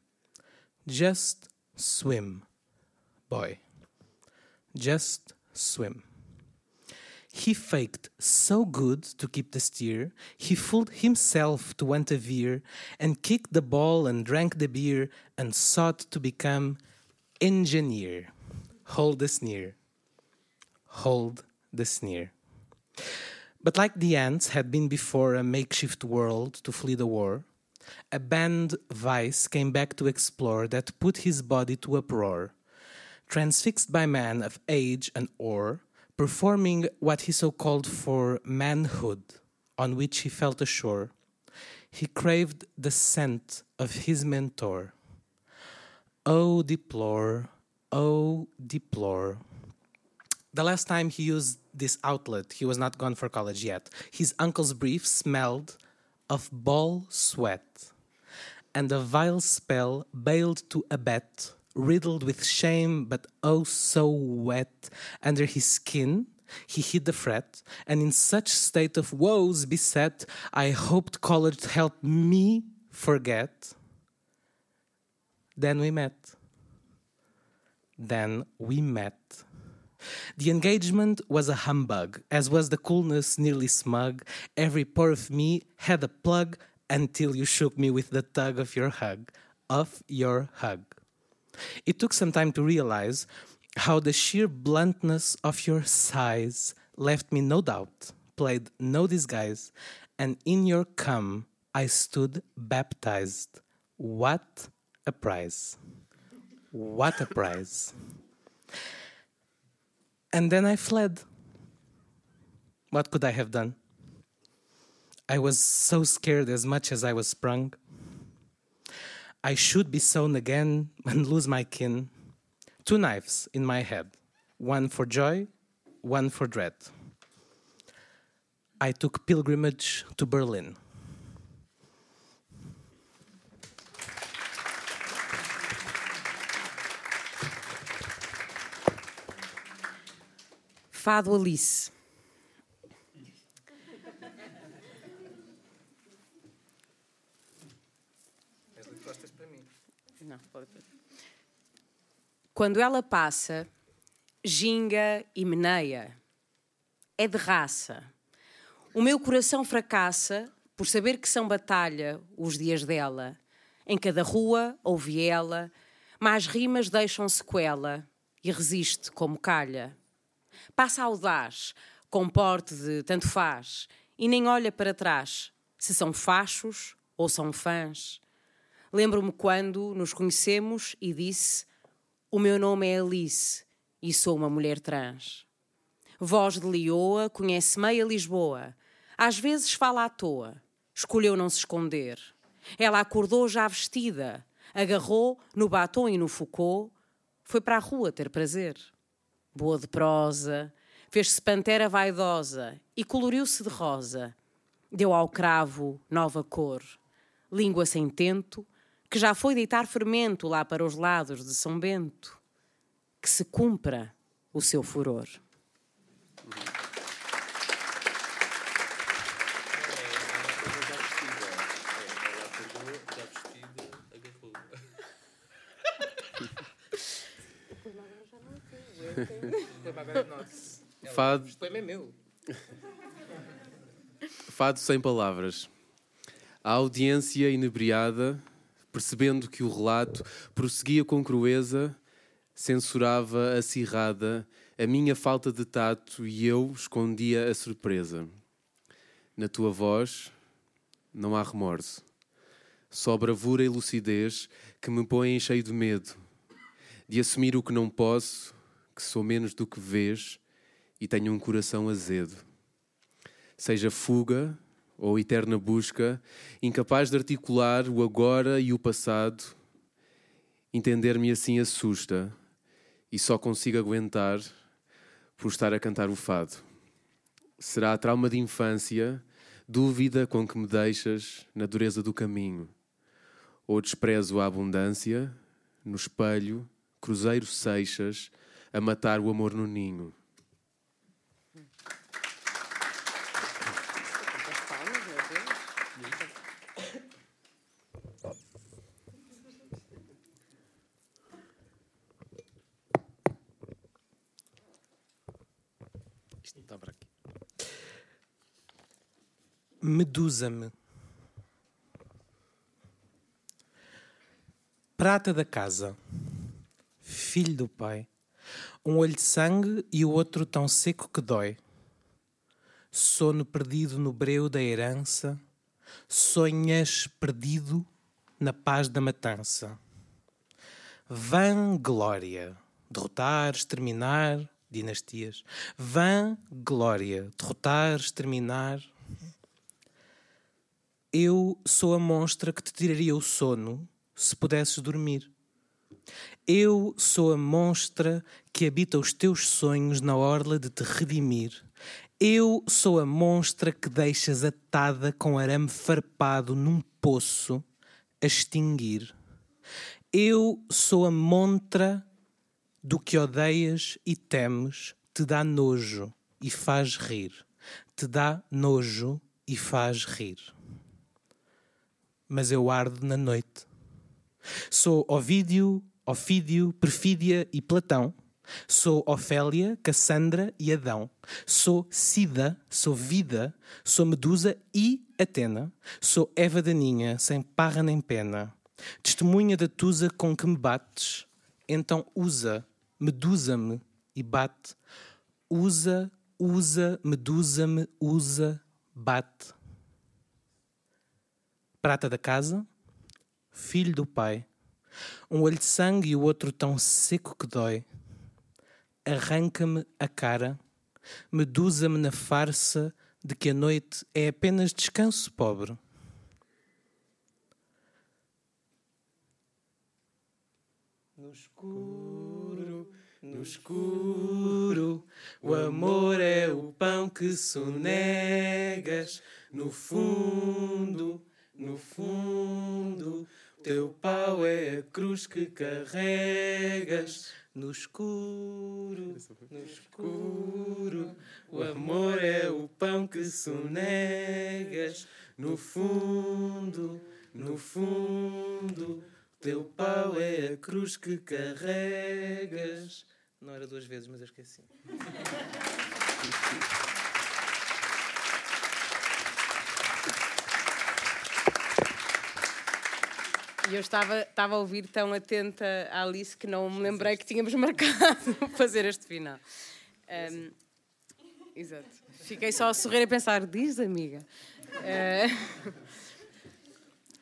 Just swim, boy. Just swim. He faked so good to keep the steer, he fooled himself to want a veer, and kicked the ball and drank the beer, and sought to become engineer. Hold the sneer. Hold the sneer. But like the ants had been before a makeshift world to flee the war, a banned vice came back to explore that put his body to uproar. Transfixed by man of age and ore, performing what he so called for manhood, on which he felt assured. He craved the scent of his mentor. Oh, deplore, oh, deplore. The last time he used this outlet, he was not gone for college yet. His uncle's brief smelled of ball sweat, and a vile spell bailed to abet riddled with shame, but oh so wet under his skin. He hid the fret, and in such state of woes beset, I hoped college help me forget. Then we met. Then we met. The engagement was a humbug, as was the coolness nearly smug. Every pore of me had a plug until you shook me with the tug of your hug, of your hug. It took some time to realize how the sheer bluntness of your size left me no doubt, played no disguise, and in your come I stood baptized. What a prize! What a prize! And then I fled. What could I have done? I was so scared as much as I was sprung. I should be sown again and lose my kin. Two knives in my head, one for joy, one for dread. I took pilgrimage to Berlin.
Fado Alice. Não. Quando ela passa, ginga e meneia. É de raça. O meu coração fracassa por saber que são batalha os dias dela. Em cada rua ouve ela, mas rimas deixam sequela e resiste como calha. Passa audaz, com porte de tanto faz, e nem olha para trás, se são fachos ou são fãs. Lembro-me quando nos conhecemos e disse: O meu nome é Alice e sou uma mulher trans. Voz de Lioa conhece meia Lisboa. Às vezes fala à toa. Escolheu não se esconder. Ela acordou já vestida, agarrou no batom e no Foucault, foi para a rua ter prazer. Boa de prosa, fez-se pantera vaidosa e coloriu-se de rosa. Deu ao cravo nova cor. Língua sem tento, que já foi deitar fermento lá para os lados de São Bento. Que se cumpra o seu furor.
Fado,
O poema é meu.
fado sem palavras. A audiência inebriada, percebendo que o relato prosseguia com crueza, censurava acirrada a minha falta de tato e eu escondia a surpresa. Na tua voz não há remorso, só bravura e lucidez que me põem cheio de medo de assumir o que não posso, que sou menos do que vês e tenho um coração azedo. Seja fuga ou eterna busca, incapaz de articular o agora e o passado, entender-me assim assusta e só consigo aguentar por estar a cantar o fado. Será trauma de infância, dúvida com que me deixas na dureza do caminho, ou desprezo a abundância, no espelho, cruzeiro seixas, a matar o amor no ninho.
Isto está para aqui. Medusa-me. Prata da casa. Filho do pai. Um olho de sangue e o outro tão seco que dói. Sono perdido no breu da herança. Sonhas perdido na paz da matança. Vã glória. Derrotar, exterminar, dinastias. Vã glória. Derrotar, exterminar. Eu sou a monstra que te tiraria o sono se pudesses dormir. Eu sou a monstra que habita os teus sonhos na orla de te redimir. Eu sou a monstra que deixas atada com arame farpado num poço a extinguir. Eu sou a montra do que odeias e temes, te dá nojo e faz rir. Te dá nojo e faz rir. Mas eu ardo na noite. Sou Ovídio, Ofídio, Perfídia e Platão. Sou Ofélia, Cassandra e Adão. Sou Cida, sou Vida, sou Medusa e Atena. Sou Eva Daninha, sem parra nem pena. Testemunha da tusa com que me bates. Então usa, medusa-me e bate. Usa, usa, medusa-me, usa, bate. Prata da casa, filho do pai. Um olho de sangue e o outro tão seco que dói. Arranca-me a cara, medusa-me na farsa de que a noite é apenas descanso pobre. No escuro, no escuro, o amor é o pão que sonegas. No fundo, no fundo, teu pau é a cruz que carregas. No escuro, no escuro, o amor é o pão que sonegas. No fundo, no fundo, teu pau é a cruz que carregas. Não era duas vezes, mas eu esqueci.
E eu estava, estava a ouvir tão atenta à Alice que não me lembrei que tínhamos marcado fazer este final. Um, exato. Fiquei só a sorrir e a pensar, diz amiga. Uh,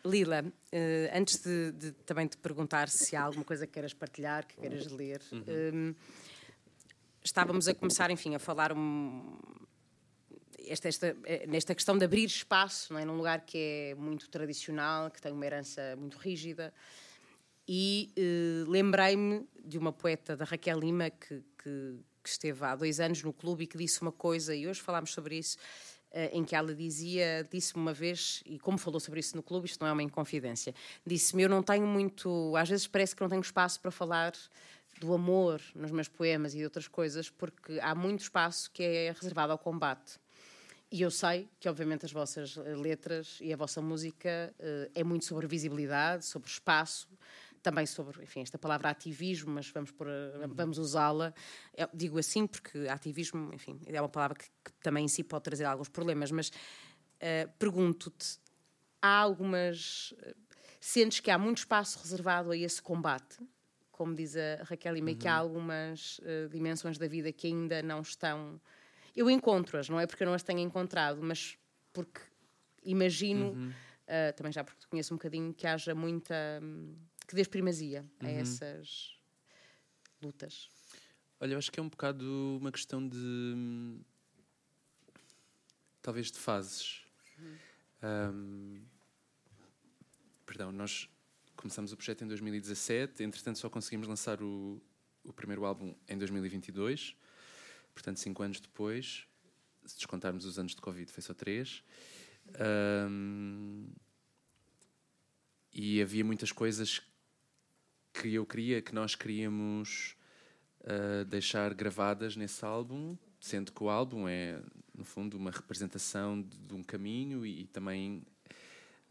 Lila, uh, antes de, de, também te perguntar se há alguma coisa que queiras partilhar, que queiras ler, uhum. um, estávamos a começar, enfim, a falar um, esta, esta, eh, nesta questão de abrir espaço não é? num lugar que é muito tradicional, que tem uma herança muito rígida. E eh, lembrei-me de uma poeta da Raquel Lima que, que, que, esteve há dois anos no clube e que disse uma coisa, e hoje falámos sobre isso, eh, em que ela dizia, disse-me uma vez, e como falou sobre isso no clube, isto não é uma inconfidência, disse-me: Eu não tenho muito, às vezes parece que não tenho espaço para falar do amor nos meus poemas e de outras coisas, porque há muito espaço que é reservado ao combate. E eu sei que, obviamente, as vossas eh, letras e a vossa música uh, é muito sobre visibilidade, sobre espaço, também sobre, enfim, esta palavra ativismo, mas vamos, por, uh, vamos usá-la. Digo assim porque ativismo, enfim, é uma palavra que, que, também em si pode trazer alguns problemas, mas uh, pergunto-te, há algumas... Sentes que há muito espaço reservado a esse combate? Como diz a Raquel Lima, uhum. que há uhum. algumas dimensões da vida que ainda não estão eu encontro-as, não é porque eu não as tenha encontrado, mas porque imagino, uhum. uh, também já porque conheço um bocadinho, que haja muita. Um, que dê primazia uhum. a essas lutas.
Olha, eu acho que é um bocado uma questão de. Hum, talvez de fases. Uhum. Um, perdão, nós começamos o projeto em 2017, entretanto só conseguimos lançar o, o primeiro álbum em 2022 portanto, cinco anos depois, se descontarmos os anos de Covid, foi só três. Um, e havia muitas coisas que eu queria, que nós queríamos uh, deixar gravadas nesse álbum, sendo que o álbum é, no fundo, uma representação de, de um caminho e, e também,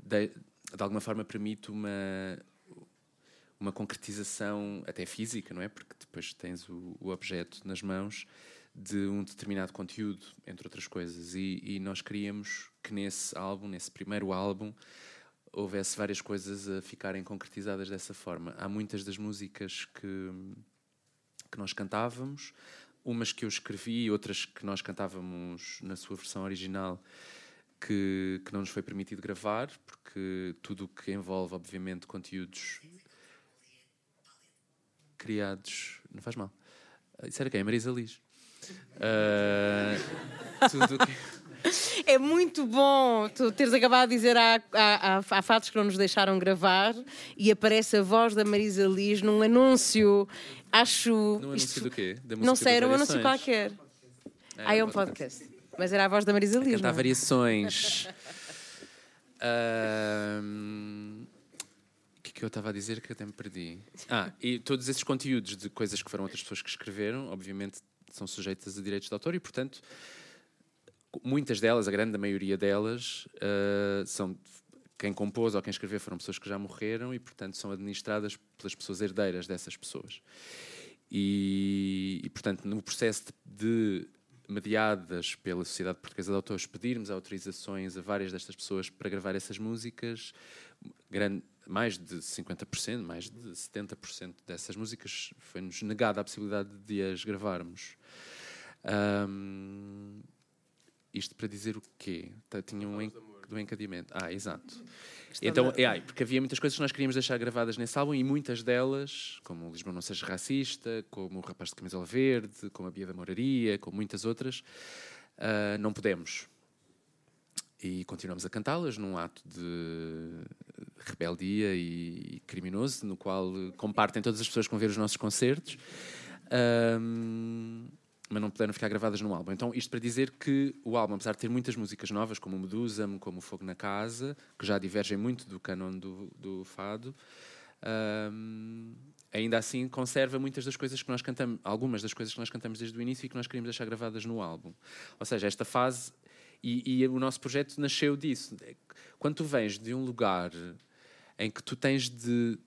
de, de, alguma forma, permite uma, uma concretização até física, não é? Porque depois tens o, o objeto nas mãos de um determinado conteúdo, entre outras coisas. E, e, nós queríamos que nesse álbum, nesse primeiro álbum, houvesse várias coisas a ficarem concretizadas dessa forma. Há muitas das músicas que, que nós cantávamos, umas que eu escrevi, outras que nós cantávamos na sua versão original. Que, que não nos foi permitido gravar, porque tudo o que envolve, obviamente, conteúdos criados. Não faz mal. Isso era quem? Marisa Liz. Uh,
tudo que... É muito bom tu teres acabado de dizer há, há, há, fatos que não nos deixaram gravar e aparece a voz da Marisa Liz num anúncio. Acho.
Num anúncio isto... do quê?
Não sei, era um anúncio qualquer. É, ah, é um podcast. podcast. Mas era a voz da Marisa Liz.
Cantar? É? variações. O que, que eu estava a dizer que eu até me perdi? Ah, e todos esses conteúdos de coisas que foram outras pessoas que escreveram, obviamente são sujeitas a direitos de autor e, portanto, muitas delas, a grande maioria delas, uh, são quem compôs ou quem escreveu foram pessoas que já morreram e, portanto, são administradas pelas pessoas herdeiras dessas pessoas. E, e portanto, no processo de, de mediadas pela Sociedade Portuguesa de Autores, pedirmos autorizações a várias destas pessoas para gravar essas músicas, grande, mais de 50%, mais de 70% dessas músicas foi-nos negada a possibilidade de as gravarmos. Um, isto para dizer o quê? Tá, tinha um en do encadeamento. Ah, exato. Então, é, porque havia muitas coisas que nós queríamos deixar gravadas nesse álbum e muitas delas, como o Lisboa Não Seja Racista, como o Rapaz de Camisola Verde, como a Bia da Moraria, como muitas outras, uh, não podemos. e continuamos a cantá-las num ato de rebeldia e criminoso, no qual compartem todas as pessoas que vão ver os nossos concertos. Um, mas não puderam ficar gravadas no álbum. Então, isto para dizer que o álbum, apesar de ter muitas músicas novas, como Medusa, como Fogo na Casa, que já divergem muito do canon do, do fado, um, ainda assim conserva muitas das coisas que nós cantamos, algumas das coisas que nós cantamos desde o início e que nós queríamos deixar gravadas no álbum. Ou seja, esta fase, e, e o nosso projeto nasceu disso. Quando tu vens de um lugar em que tu tens de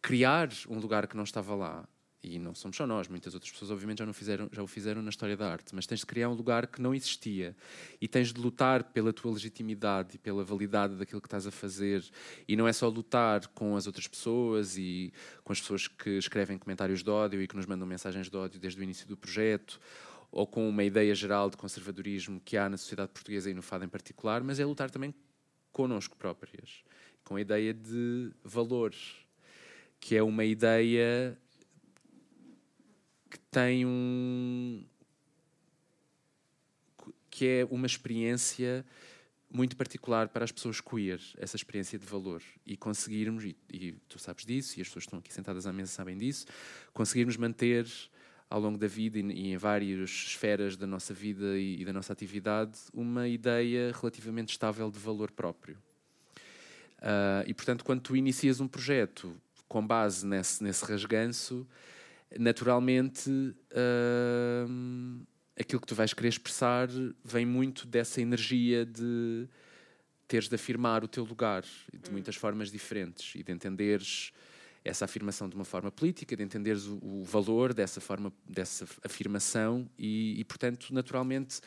criar um lugar que não estava lá, e não somos só nós, muitas outras pessoas obviamente já, não fizeram, já o fizeram na história da arte, mas tens de criar um lugar que não existia e tens de lutar pela tua legitimidade e pela validade daquilo que estás a fazer e não é só lutar com as outras pessoas e com as pessoas que escrevem comentários de ódio e que nos mandam mensagens de ódio desde o início do projeto ou com uma ideia geral de conservadorismo que há na sociedade portuguesa e no fado em particular, mas é lutar também connosco próprias, com a ideia de valores, que é uma ideia que tem um. que é uma experiência muito particular para as pessoas queer, essa experiência de valor. E conseguirmos, e, e, tu sabes disso, e as pessoas que estão aqui sentadas à mesa sabem disso, conseguirmos manter ao longo da vida e, em várias esferas da nossa vida e, e, da nossa atividade uma ideia relativamente estável de valor próprio. Uh, e portanto, quando tu inicias um projeto com base nesse, nesse rasganço, naturalmente uh, aquilo que tu vais querer expressar vem muito dessa energia de teres de afirmar o teu lugar de muitas formas diferentes e de entenderes essa afirmação de uma forma política, de entenderes o, o valor dessa forma, dessa afirmação e, e, portanto, naturalmente,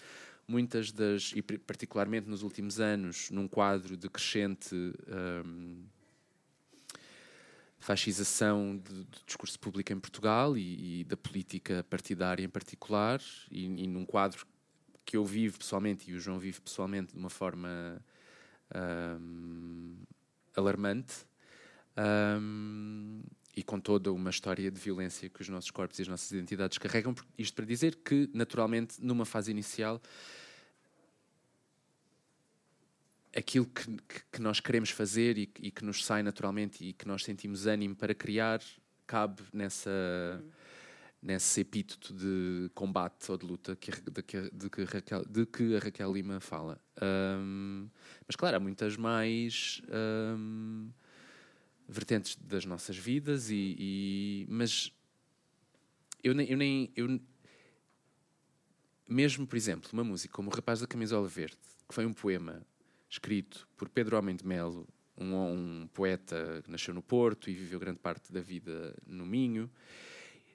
muitas das, e particularmente nos últimos anos, num quadro de crescente um, fascização do discurso público em Portugal e, e, da política partidária em particular, e, e, num quadro que eu vivo pessoalmente e o João vive pessoalmente de uma forma um, alarmante um, e com toda uma história de violência que os nossos corpos e as nossas identidades carregam. Isto para dizer que, naturalmente, numa fase inicial, aquilo que, que, nós queremos fazer e, e, que nos sai naturalmente e que nós sentimos ânimo para criar cabe nessa uhum. nesse epíteto de combate ou de luta que, de, que, de, que, Raquel, de que a Raquel Lima fala. Um, mas claro, há muitas mais um, vertentes das nossas vidas e, e mas eu nem, eu nem eu, mesmo por exemplo uma música como o rapaz da camisola verde que foi um poema escrito por Pedro Homem de Melo, um, um, poeta que nasceu no Porto e viveu grande parte da vida no Minho,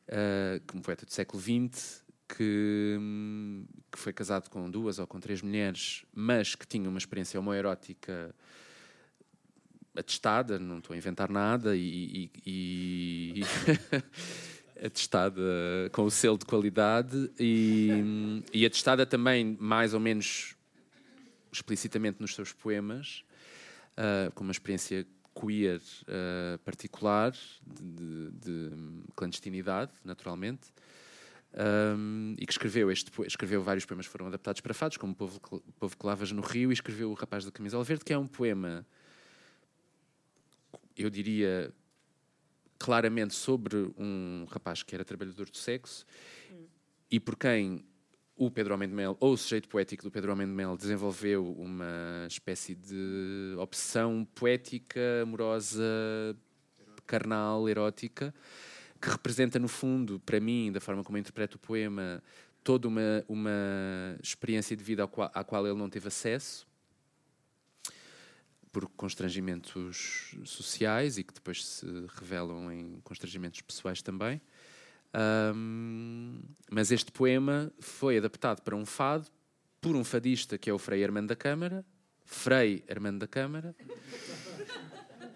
uh, um poeta do século XX, que, que, foi casado com duas ou com três mulheres, mas que tinha uma experiência homoerótica atestada, não estou a inventar nada, e, e, e atestada com o selo de qualidade e, e atestada também mais ou menos explicitamente nos seus poemas, uh, com uma experiência queer uh, particular, de, de, clandestinidade, naturalmente, um, e que escreveu, este, escreveu vários poemas que foram adaptados para fados, como Povo, Povo que Lavas no Rio, e escreveu O Rapaz da Camisola Verde, que é um poema, eu diria, claramente sobre um rapaz que era trabalhador do sexo, hum. e por quem o Pedro Homem de Mel, ou o sujeito poético do Pedro Homem de Mel, desenvolveu uma espécie de obsessão poética, amorosa, carnal, erótica, que representa, no fundo, para mim, da forma como interpreto o poema, toda uma, uma experiência de vida qual, à qual ele não teve acesso, por constrangimentos sociais e que depois se revelam em constrangimentos pessoais também. Um, mas este poema foi adaptado para um fado por um fadista que é o Frei Armando da Câmara, Frei Armando da Câmara,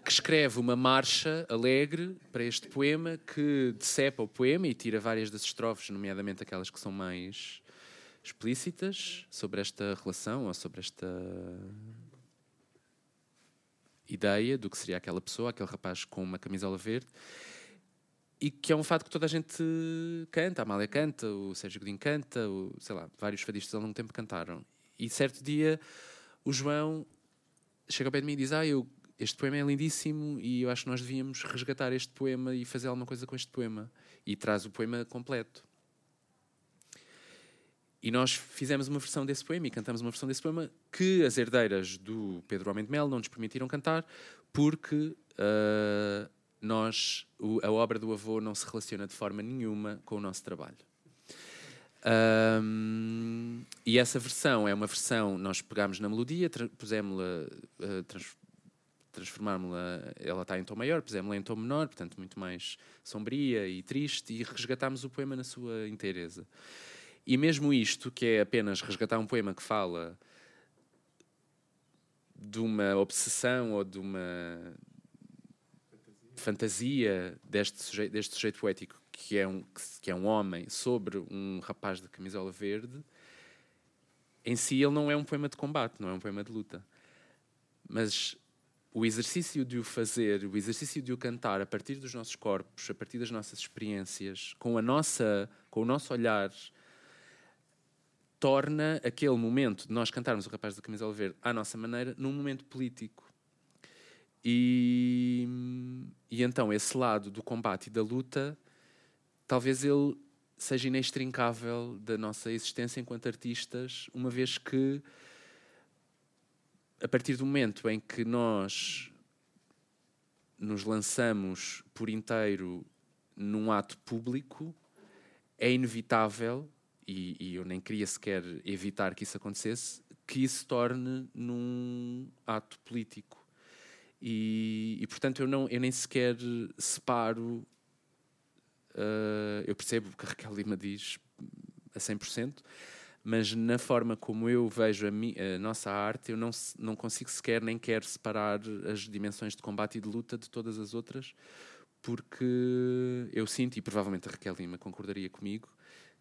que escreve uma marcha alegre para este poema que decepa o poema e tira várias das estrofes, nomeadamente aquelas que são mais explícitas sobre esta relação ou sobre esta ideia do que seria aquela pessoa, aquele rapaz com uma camisola verde e que é um fado que toda a gente canta, a Amália canta, o Sérgio Godinho canta, o, sei lá, vários fadistas ao longo tempo cantaram. E certo dia o João chega ao pé de mim e diz: Ah, eu, este poema é lindíssimo e eu acho que nós devíamos resgatar este poema e fazer alguma coisa com este poema. E traz o poema completo. E nós fizemos uma versão desse poema e cantamos uma versão desse poema que as herdeiras do Pedro Homem de Mel não nos permitiram cantar porque uh, nós, o, a obra do avô não se relaciona de forma nenhuma com o nosso trabalho. Um, e essa versão é uma versão, nós pegámos na melodia, pusemos-la, uh, trans, transformámos-la, ela está em tom maior, pusemos-la em tom menor, portanto muito mais sombria e triste, e resgatámos o poema na sua inteireza. E mesmo isto, que é apenas resgatar um poema que fala de uma obsessão ou de uma fantasia deste sujeito, deste sujeito poético que é, um, que é um homem sobre um rapaz de camisola verde, em si ele não é um poema de combate, não é um poema de luta. Mas o exercício de o fazer, o exercício de o cantar a partir dos nossos corpos, a partir das nossas experiências, com a nossa, com o nosso olhar torna aquele momento de nós cantarmos o rapaz da camisola verde à nossa maneira num momento político. E, e então esse lado do combate e da luta, talvez ele seja inextrincável da nossa existência enquanto artistas, uma vez que a partir do momento em que nós nos lançamos por inteiro num ato público, é inevitável e, e, eu nem queria sequer evitar que isso acontecesse, que isso se torne num ato político. E, e portanto eu, não, eu nem sequer separo. Uh, eu percebo o que a Raquel Lima diz a 100%, mas na forma como eu vejo a, mi, a, nossa arte, eu não, não consigo sequer nem quero separar as dimensões de combate e de luta de todas as outras, porque eu sinto, e provavelmente a Raquel Lima concordaria comigo,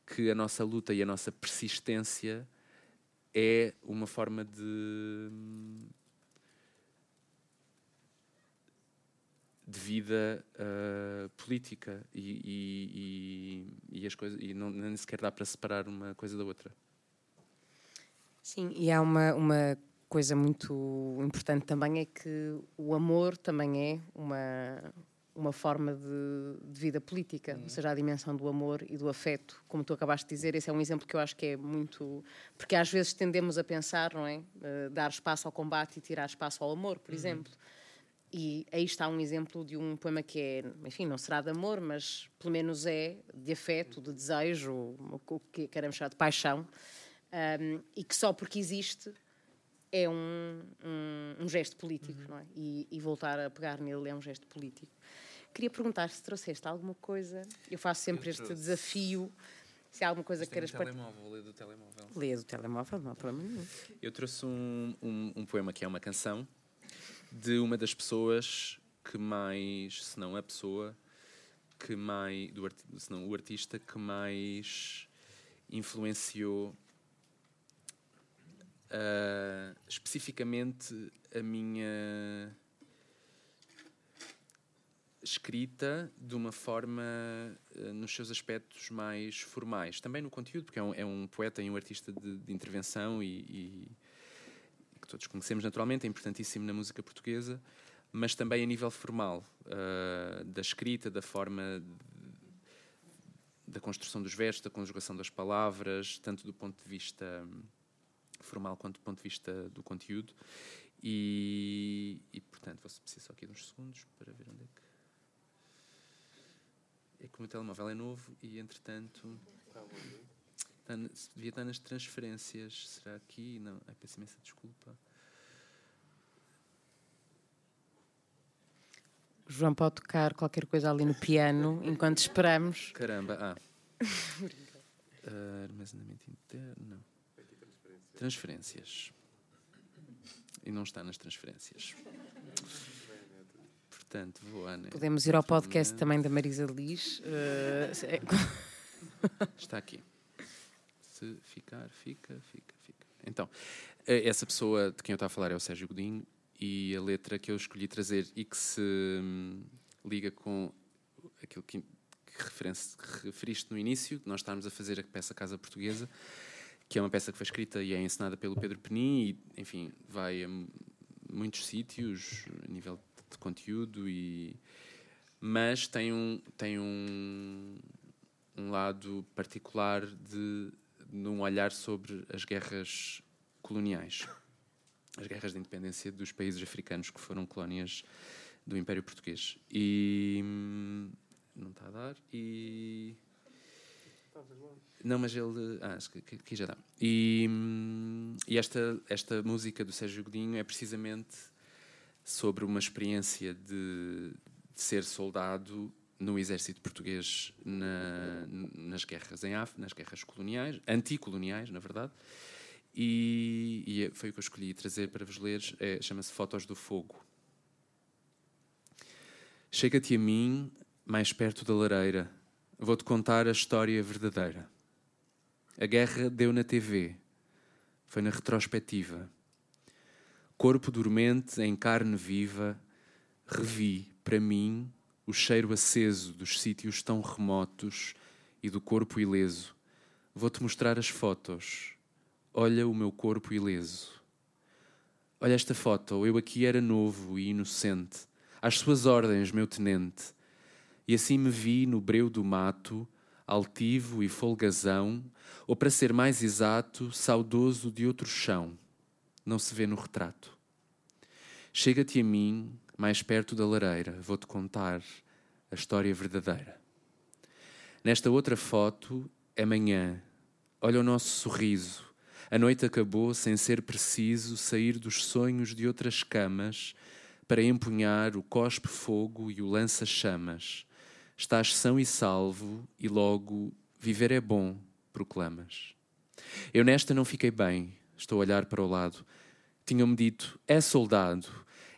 que a nossa luta e a nossa persistência é uma forma de de vida uh, política e, e, e, e, as coisas e não nem sequer dá para separar uma coisa da outra.
Sim, e há uma, uma coisa muito importante também é que o amor também é uma uma forma de, de vida política, uhum. ou seja, a dimensão do amor e do afeto, como tu acabaste de dizer, esse é um exemplo que eu acho que é muito. Porque às vezes tendemos a pensar, não é? Uh, dar espaço ao combate e tirar espaço ao amor, por uhum. exemplo. E aí está um exemplo de um poema que é, enfim, não será de amor, mas pelo menos é de afeto, de desejo, o que queremos chamar de paixão, um, e que só porque existe é um, um, um gesto político, uhum. não é? E, e, voltar a pegar nele é um gesto político. Queria perguntar se trouxeste alguma coisa. Eu faço sempre eu este trouxe. desafio. Se há alguma coisa que queiras
partilhar. telemóvel, lê do telemóvel.
Lê do telemóvel, não há problema nenhum.
Eu trouxe um, um, um poema que é uma canção de uma das pessoas que mais, se não a pessoa, que mais, do, se não o artista que mais influenciou uh, especificamente a minha escrita de uma forma uh, nos seus aspectos mais formais. Também no conteúdo, porque é um, é um poeta e um artista de, de intervenção e, e, que todos conhecemos naturalmente, é importantíssimo na música portuguesa, mas também a nível formal, uh, da escrita, da forma de, da construção dos versos, da conjugação das palavras, tanto do ponto de vista formal quanto do ponto de vista do conteúdo. E, e portanto, vou precisar só aqui de uns segundos para ver onde é que é que o meu telemóvel é novo e, entretanto, está, devia estar nas transferências. Será aqui? Não, é peço imensa desculpa.
O João pode tocar qualquer coisa ali no piano enquanto esperamos.
Caramba, ah. uh, armazenamento interno, não. Transferências. E não está nas transferências. Portanto.
Podemos ir ao podcast também da Marisa Liz. Uh,
Está aqui. Se ficar, fica, fica, fica. Então, eh, essa pessoa de quem eu estava a falar é o Sérgio Godinho e a letra que eu escolhi trazer e que se hum, liga com aquilo que, que referiste no início, nós estarmos a fazer a peça Casa Portuguesa, que é uma peça que foi escrita e é encenada pelo Pedro Penin e, enfim, vai a muitos sítios a nível de conteúdo e mas tem um tem um, um lado particular de num olhar sobre as guerras coloniais as guerras de independência dos países africanos que foram colónias do Império Português e hum, não está a dar e não, mas ele. Ah, que já dá. E, hum, e esta, esta música do Sérgio Godinho é precisamente sobre uma experiência de, de ser soldado no exército português na, nas guerras em África, nas guerras coloniais, anticoloniais, na verdade. E, e, é, foi o que eu escolhi trazer para vos ler. É, Chama-se Fotos do Fogo. Chega-te a mim, mais perto da lareira. Vou-te contar a história verdadeira. A guerra deu na TV. Foi na retrospectiva. Corpo dormente em carne viva, revi, para mim, o cheiro aceso dos sítios tão remotos e do corpo ileso. Vou-te mostrar as fotos. Olha o meu corpo ileso. Olha esta foto, eu aqui era novo e inocente. Às suas ordens, meu tenente. E assim me vi no breu do mato, altivo e folgazão, ou para ser mais exato, saudoso de outro chão. Não se vê no retrato. Chega-te a mim, mais perto da lareira, vou-te contar a história verdadeira. Nesta outra foto é manhã. Olha o nosso sorriso. A noite acabou sem ser preciso sair dos sonhos de outras camas para empunhar o cospe-fogo e o lança-chamas. Estás são e salvo, e logo viver é bom, proclamas. Eu nesta não fiquei bem, estou a olhar para o lado. Tinham-me dito: é soldado,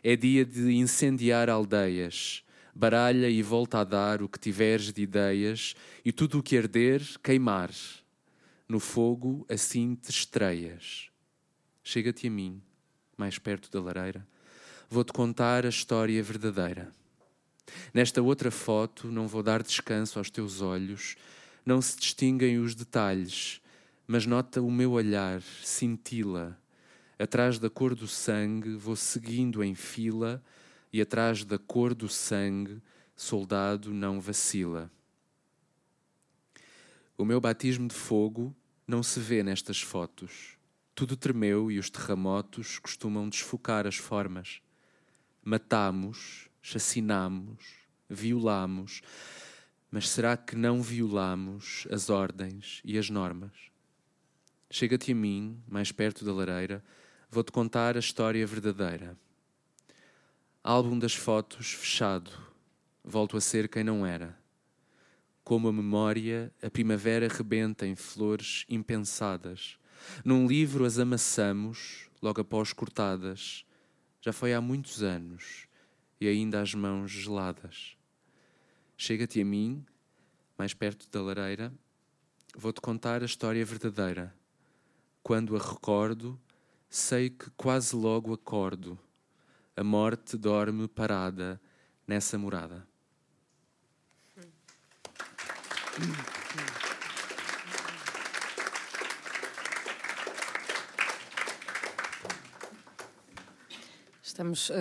é dia de incendiar aldeias. Baralha e volta a dar o que tiveres de ideias, e tudo o que arder, queimar. No fogo, assim te estreias. Chega-te a mim, mais perto da lareira. Vou-te contar a história verdadeira. Nesta outra foto, não vou dar descanso aos teus olhos, não se distinguem os detalhes, mas nota o meu olhar, cintila. Atrás da cor do sangue, vou seguindo em fila, e atrás da cor do sangue, soldado não vacila. O meu batismo de fogo não se vê nestas fotos. Tudo tremeu e os terremotos costumam desfocar as formas. Matamos chacinamos, violamos, mas será que não violamos as ordens e as normas? Chega-te a mim, mais perto da lareira, vou-te contar a história verdadeira. Álbum das fotos fechado, volto a ser quem não era. Como a memória, a primavera rebenta em flores impensadas. Num livro as amassamos, logo após cortadas. Já foi há muitos anos e ainda as mãos geladas. Chega-te a mim, mais perto da lareira, vou-te contar a história verdadeira. Quando a recordo, sei que quase logo acordo. A morte dorme parada nessa morada.
Estamos uh,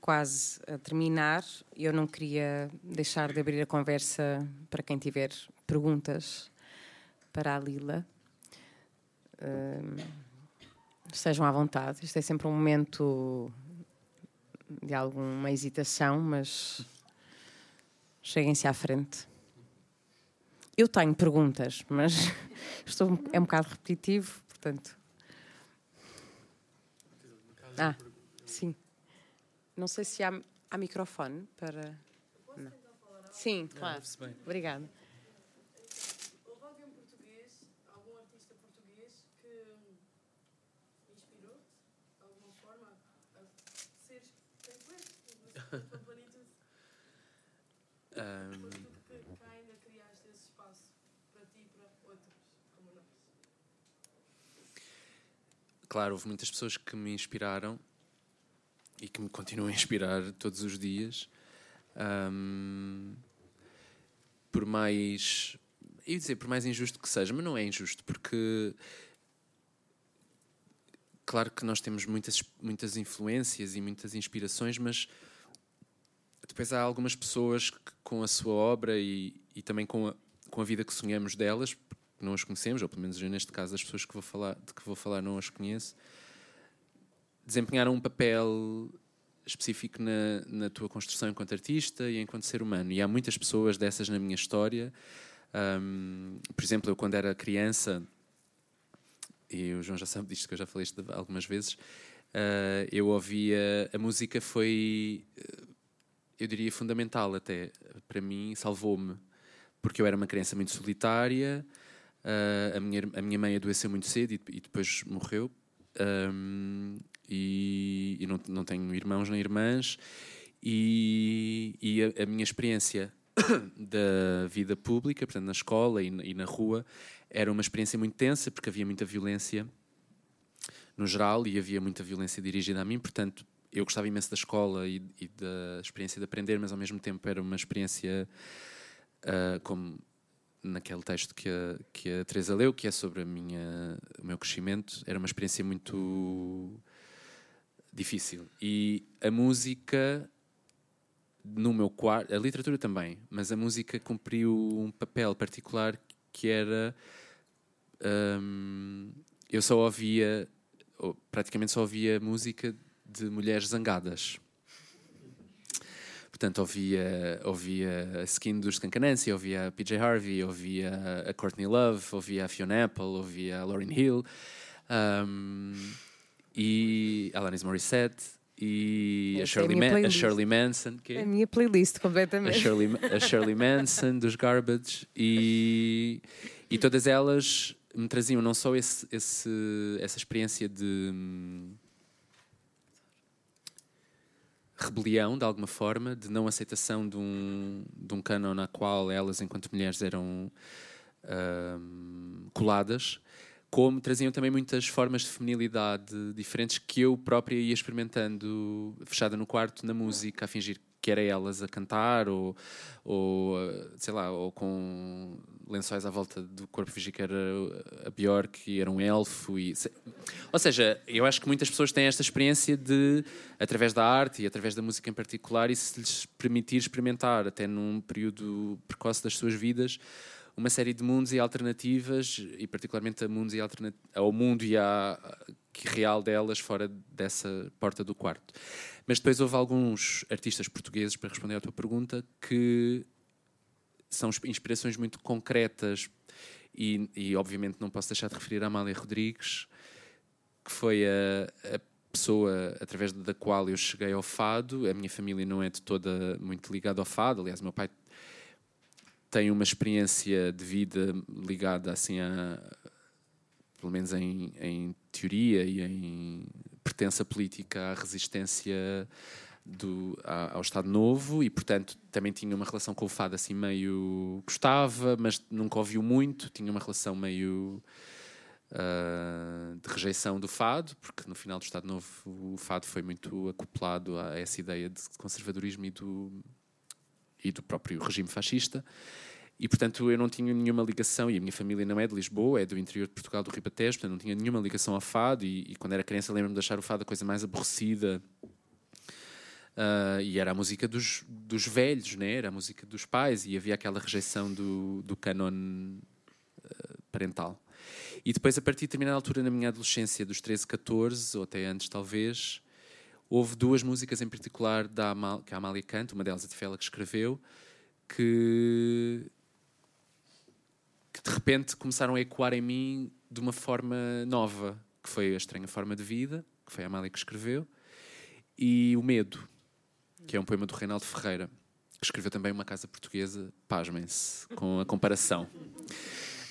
quase a terminar eu não queria deixar de abrir a conversa para quem tiver perguntas para a Lila. Uh, estejam à vontade. Isto é sempre um momento de alguma hesitação, mas cheguem-se à frente. Eu tenho perguntas, mas estou, é um bocado repetitivo, portanto. Ah, sim. Não sei se há, há microfone para. Não. Sim, claro. Obrigada.
Houve alguém português, algum artista português que inspirou-te de alguma forma a ser quem tu és? Um... Ainda criaste esse espaço para ti e para outros como?
Claro, houve muitas pessoas que me inspiraram e que me continuam a inspirar todos os dias. Um, por mais. Eu ia dizer, por mais injusto que seja, mas não é injusto, porque claro que nós temos muitas, muitas influências e muitas inspirações, mas depois há algumas pessoas que, com a sua obra e, e também com a, com a vida que sonhamos delas, não as conhecemos, ou pelo menos neste caso as pessoas que vou falar, de que vou falar não as conheço, desempenharam um papel específico na, na tua construção enquanto artista e enquanto ser humano. E há muitas pessoas dessas na minha história. Um, por exemplo, eu quando era criança, e o João já sabe disto que eu já falei isto algumas vezes, uh, eu ouvia. A música foi, eu diria, fundamental até. Para mim, salvou-me. Porque eu era uma criança muito solitária, uh, a, minha, a minha mãe adoeceu muito cedo e, e depois morreu. Um, e, e não, não, tenho irmãos nem irmãs, e, e a, a, minha experiência da vida pública, portanto, na escola e, e, na rua, era uma experiência muito tensa, porque havia muita violência no geral e havia muita violência dirigida a mim, portanto, eu gostava imenso da escola e, e da experiência de aprender, mas ao mesmo tempo era uma experiência uh, como naquele texto que a, que a Teresa leu, que é sobre a minha, o meu crescimento, era uma experiência muito difícil. E a música, no meu quarto, a literatura também, mas a música cumpriu um papel particular que era. Hum, eu só ouvia, praticamente só ouvia música de mulheres zangadas. Portanto, ouvia, ouvia a Skin dos Cancanancy, ouvia a PJ Harvey, ouvia a Courtney Love, ouvia a Fiona Apple, ouvia a Lauryn Hill. Um, e Alanis Morissette e a Shirley,
é a,
a Shirley, Manson. Que
é a minha playlist, completamente.
A Shirley, a Shirley Manson, dos Garbage. E, e todas elas me traziam não só esse, esse, essa experiência de hum, rebelião, de alguma forma, de não aceitação de um, de um canon na qual elas, enquanto mulheres, eram hum, coladas, como traziam também muitas formas de feminilidade diferentes que eu própria ia experimentando fechada no quarto na música, a fingir que era elas a cantar ou, ou sei lá, ou com lençóis à volta do corpo fingir que era a Björk e era um elfo e ou seja, eu acho que muitas pessoas têm esta experiência de através da arte e através da música em particular e se lhes permitir experimentar até num período precoce das suas vidas uma série de mundos e alternativas, e particularmente a mundos e ao mundo e à real delas fora dessa porta do quarto. Mas depois houve alguns artistas portugueses, para responder à tua pergunta, que são inspirações muito concretas e, e obviamente não posso deixar de referir a Amália Rodrigues, que foi a, a pessoa através da qual eu cheguei ao fado. A minha família não é de toda muito ligada ao fado. Aliás, meu pai tem uma experiência de vida ligada assim a pelo menos em, em teoria e em pertença política à resistência do, ao Estado Novo e, portanto, também tinha uma relação com o fado assim meio gostava, mas nunca ouviu muito, tinha uma relação meio uh, de rejeição do fado, porque no final do Estado Novo o fado foi muito acoplado a essa ideia de conservadorismo e do e do próprio regime fascista. E, portanto, eu não tinha nenhuma ligação, e a minha família não é de Lisboa, é do interior de Portugal, do Ribatejo, portanto, não tinha nenhuma ligação ao fado. E, e quando era criança, lembro-me de achar o fado a coisa mais aborrecida. Uh, e era a música dos, dos velhos, né? era a música dos pais, e havia aquela rejeição do, do canon uh, parental. E depois, a partir de determinada altura, na minha adolescência, dos 13, 14, ou até antes, talvez, houve duas músicas em particular da Amal, que a Amália canta, uma delas a Tifela que escreveu, que, que de repente começaram a ecoar em mim de uma forma nova, que foi a Estranha Forma de Vida, que foi a Amália que escreveu, e O Medo, que é um poema do Reinaldo Ferreira, que escreveu também uma casa portuguesa, pasmem-se, com a comparação.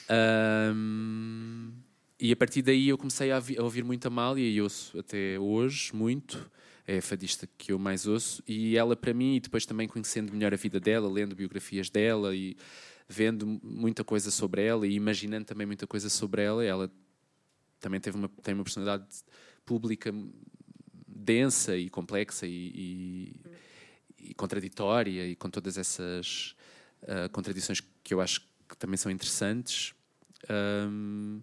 Um, e a partir daí eu comecei a, ouvir muito a Amália e ouço até hoje muito. É a fadista que eu mais ouço, e ela para mim, e depois também conhecendo melhor a vida dela, lendo biografias dela e vendo muita coisa sobre ela e imaginando também muita coisa sobre ela, ela também teve uma, tem uma personalidade pública densa e complexa e, e, e contraditória e com todas essas uh, contradições que eu acho que também são interessantes. Um,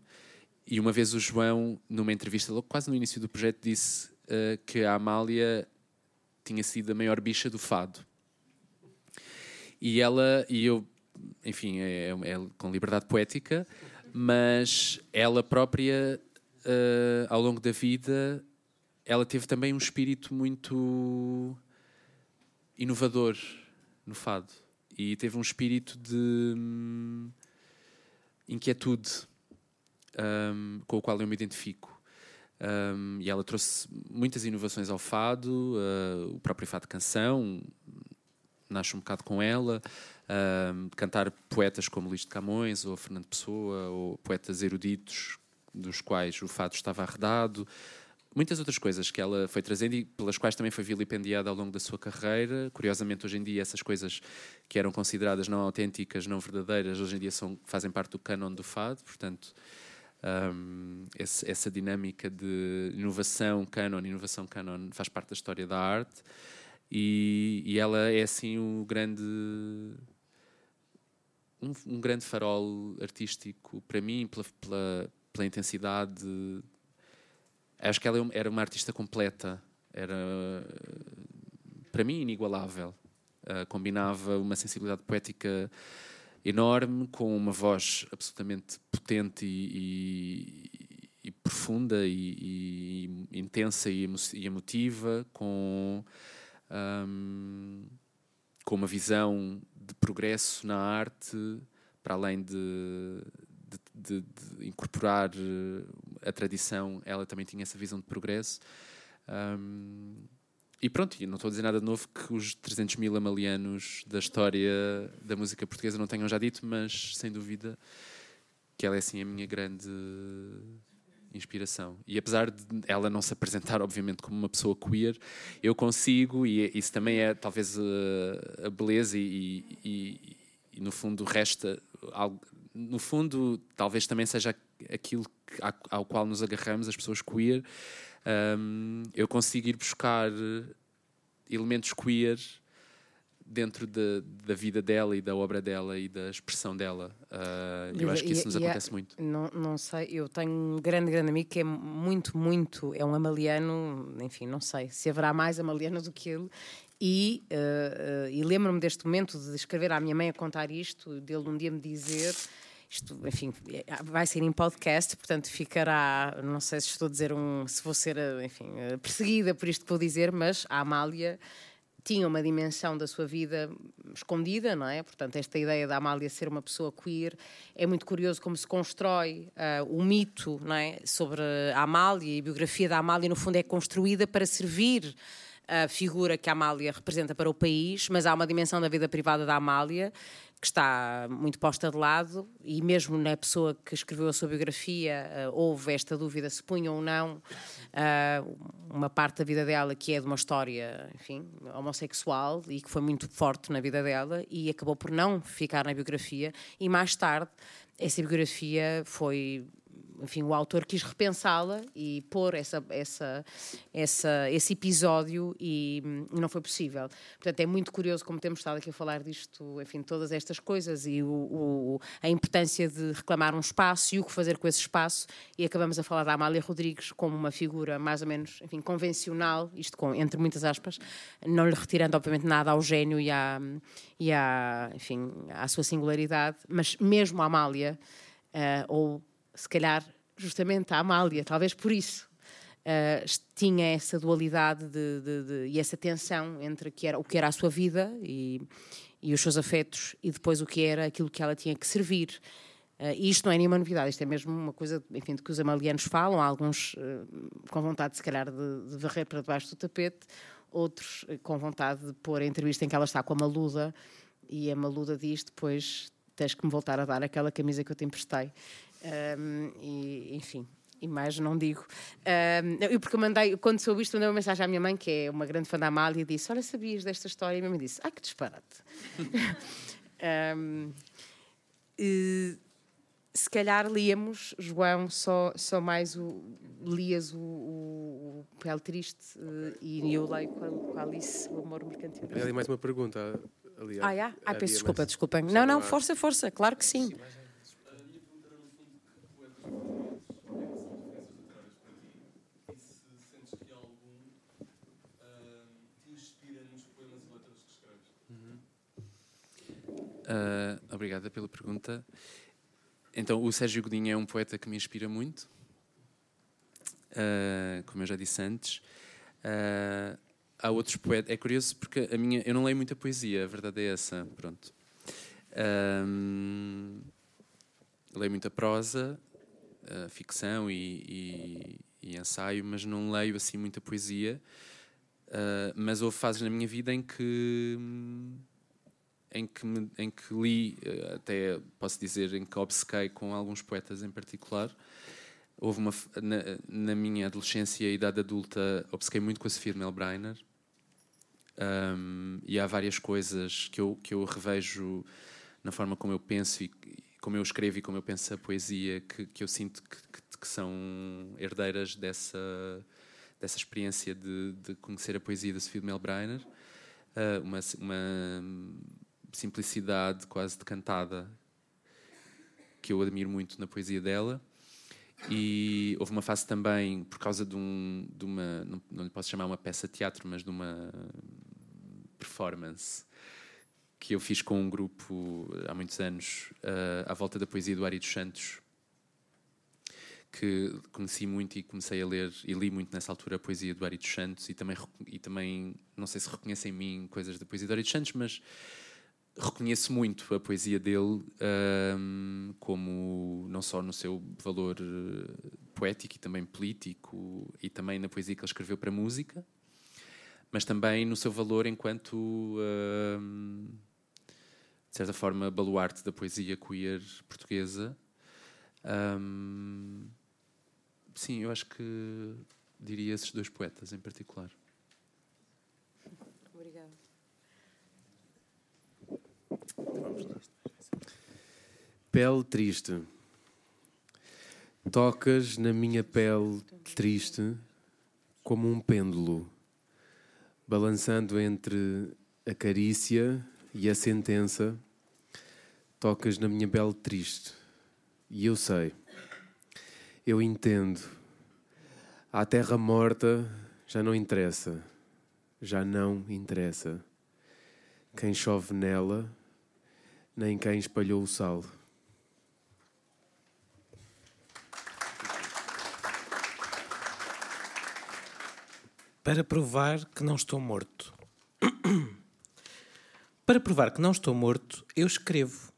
e uma vez o João, numa entrevista logo quase no início do projeto, disse uh, que a Amália tinha sido a maior bicha do fado. E ela, e eu, enfim, é, é com liberdade poética, mas ela própria, uh, ao longo da vida, ela teve também um espírito muito inovador no fado e teve um espírito de hum, inquietude um, com o qual eu me identifico. Um, e ela trouxe muitas inovações ao fado, uh, o próprio fado canção nasce um bocado com ela, uh, cantar poetas como Luís de Camões ou Fernando Pessoa, ou poetas eruditos dos quais o fado estava arredado, muitas outras coisas que ela foi trazendo e pelas quais também foi vilipendiada ao longo da sua carreira. Curiosamente, hoje em dia, essas coisas que eram consideradas não autênticas, não verdadeiras, hoje em dia são, fazem parte do canon do fado, portanto. Um, esse, essa dinâmica de inovação canon, inovação canon faz parte da história da arte e, e ela é assim o grande um, um, grande farol artístico para mim pela, pela, pela intensidade acho que ela é era uma artista completa. Era para mim inigualável. Uh, combinava uma sensibilidade poética enorme, com uma voz absolutamente potente e, e, e profunda e, e, intensa e, emotiva, com, um, com uma visão de progresso na arte, para além de, de, de, de, incorporar a tradição, ela também tinha essa visão de progresso. Um, e pronto, e não estou a dizer nada de novo que os 300 mil amalianos da história da música portuguesa não tenham já dito, mas sem dúvida que ela é assim a minha grande inspiração. E apesar de ela não se apresentar, obviamente, como uma pessoa queer, eu consigo, e isso também é talvez a, beleza, e, e, e, no fundo resta. No fundo, talvez também seja aquilo ao qual nos agarramos, as pessoas queer um, eu consigo ir buscar elementos queer dentro de, da vida dela e da obra dela e da expressão dela. Uh, eu acho que isso nos acontece muito.
Não, não sei, eu tenho um grande, grande amigo que é muito, muito, é um amaliano, enfim, não sei se haverá mais amaliano do que ele. E, uh, uh, e lembro-me deste momento de escrever à minha mãe a contar isto, dele um dia me dizer isto, enfim, vai ser em podcast, portanto ficará, não sei se estou a dizer um, se vou ser, enfim, perseguida por isto que vou dizer, mas a Amália tinha uma dimensão da sua vida escondida, não é? Portanto, esta ideia da Amália ser uma pessoa queer é muito curioso como se constrói uh, o mito, não é? Sobre a Amália e a biografia da Amália, no fundo, é construída para servir a figura que a Amália representa para o país, mas há uma dimensão da vida privada da Amália que está muito posta de lado, e mesmo na pessoa que escreveu a sua biografia uh, houve esta dúvida se punha ou não uh, uma parte da vida dela que é de uma história, enfim, homossexual e que foi muito forte na vida dela e acabou por não ficar na biografia, e mais tarde essa biografia foi enfim, o autor quis repensá-la e pôr essa, essa, essa, esse episódio e não foi possível. Portanto, é muito curioso como temos estado aqui a falar disto, enfim, todas estas coisas e o, o, a importância de reclamar um espaço e o que fazer com esse espaço e acabamos a falar da Amália Rodrigues como uma figura mais ou menos, enfim, convencional, isto com, entre muitas aspas, não lhe retirando obviamente nada ao gênio e à, e à, enfim, à sua singularidade, mas mesmo a Amália, uh, ou se calhar justamente a Amália, talvez por isso, uh, tinha essa dualidade de, de, de, e essa tensão entre que era, o que era a sua vida e, e os seus afetos e depois o que era aquilo que ela tinha que servir. Uh, e isto não é nenhuma novidade, isto é mesmo uma coisa enfim, de que os amalianos falam, alguns uh, com vontade, se calhar, de, de, varrer para debaixo do tapete, outros com vontade de pôr a entrevista em que ela está com a Maluda e a Maluda diz depois tens que me voltar a dar aquela camisa que eu te emprestei. Um, e, enfim, e mais não digo. Um, porque eu mandei, quando soube isto, mandei uma mensagem à minha mãe, que é uma grande fã da Amália, e disse: Olha, sabias desta história? E a minha mãe disse: Ah, que disparate. um, e, se calhar líamos, João, só, só mais o. Lias o, o, o Pele Triste uh, e eu leio com a, Alice, o Amor Mercantil.
Ali mais uma pergunta. Ali,
ah, yeah? ah, peço desculpa, mais... desculpem. Não, não, força, força, claro que sim. sim
Ah, obrigada pela pergunta. Então, o Sérgio Godinho é um poeta que me inspira muito, ah, como eu já disse antes. Ah, há outros poetas. É curioso porque a minha, eu não leio muita poesia, a verdade é essa. Pronto. Ahm, leio muita prosa, ah, ficção e, e- e ensaio, mas não leio assim muita poesia. Ah, mas houve fases na minha vida em que hum, em que, me- em que li, eh, até posso dizer, em que obcequei com alguns poetas em particular. Houve uma, na, na minha adolescência e idade adulta, obcequei muito com a Sofia de Melbreiner. Um, e há várias coisas que eu, que eu revejo na forma como eu penso e como eu escrevo e como eu penso a poesia que, que eu sinto que, que- que são herdeiras dessa, dessa experiência de, de conhecer a poesia da Sofia de Melbreiner. Uh, uma, uma simplicidade quase decantada que eu admiro muito na poesia dela. E houve uma fase também, por causa de, um, de uma, não, lhe posso chamar uma peça de teatro, mas de uma performance que eu fiz com um grupo há muitos anos ah, à volta da poesia do Ari dos Santos, que conheci muito e comecei a ler e li muito nessa altura a poesia do Ari dos Santos e também, e também não sei se reconhecem em mim coisas da poesia do Ari dos Santos, mas reconheço muito a poesia dele ahm, como não só no seu valor eh, poético e também político e também na poesia que ele escreveu para música mas também no seu valor enquanto ahm, de certa forma baluarte da poesia queer portuguesa. Ahm, sim, eu acho que diria esses dois poetas em particular
Obrigada.
Pele triste. Tocas na minha pele triste como um pêndulo, balançando entre a carícia e a sentença. Tocas na minha pele triste. E eu sei, eu entendo. A terra morta já não interessa, já não interessa. Quem chove nela, nem quem espalhou o sal.
Para provar que não estou morto. Para provar que não estou morto, eu escrevo.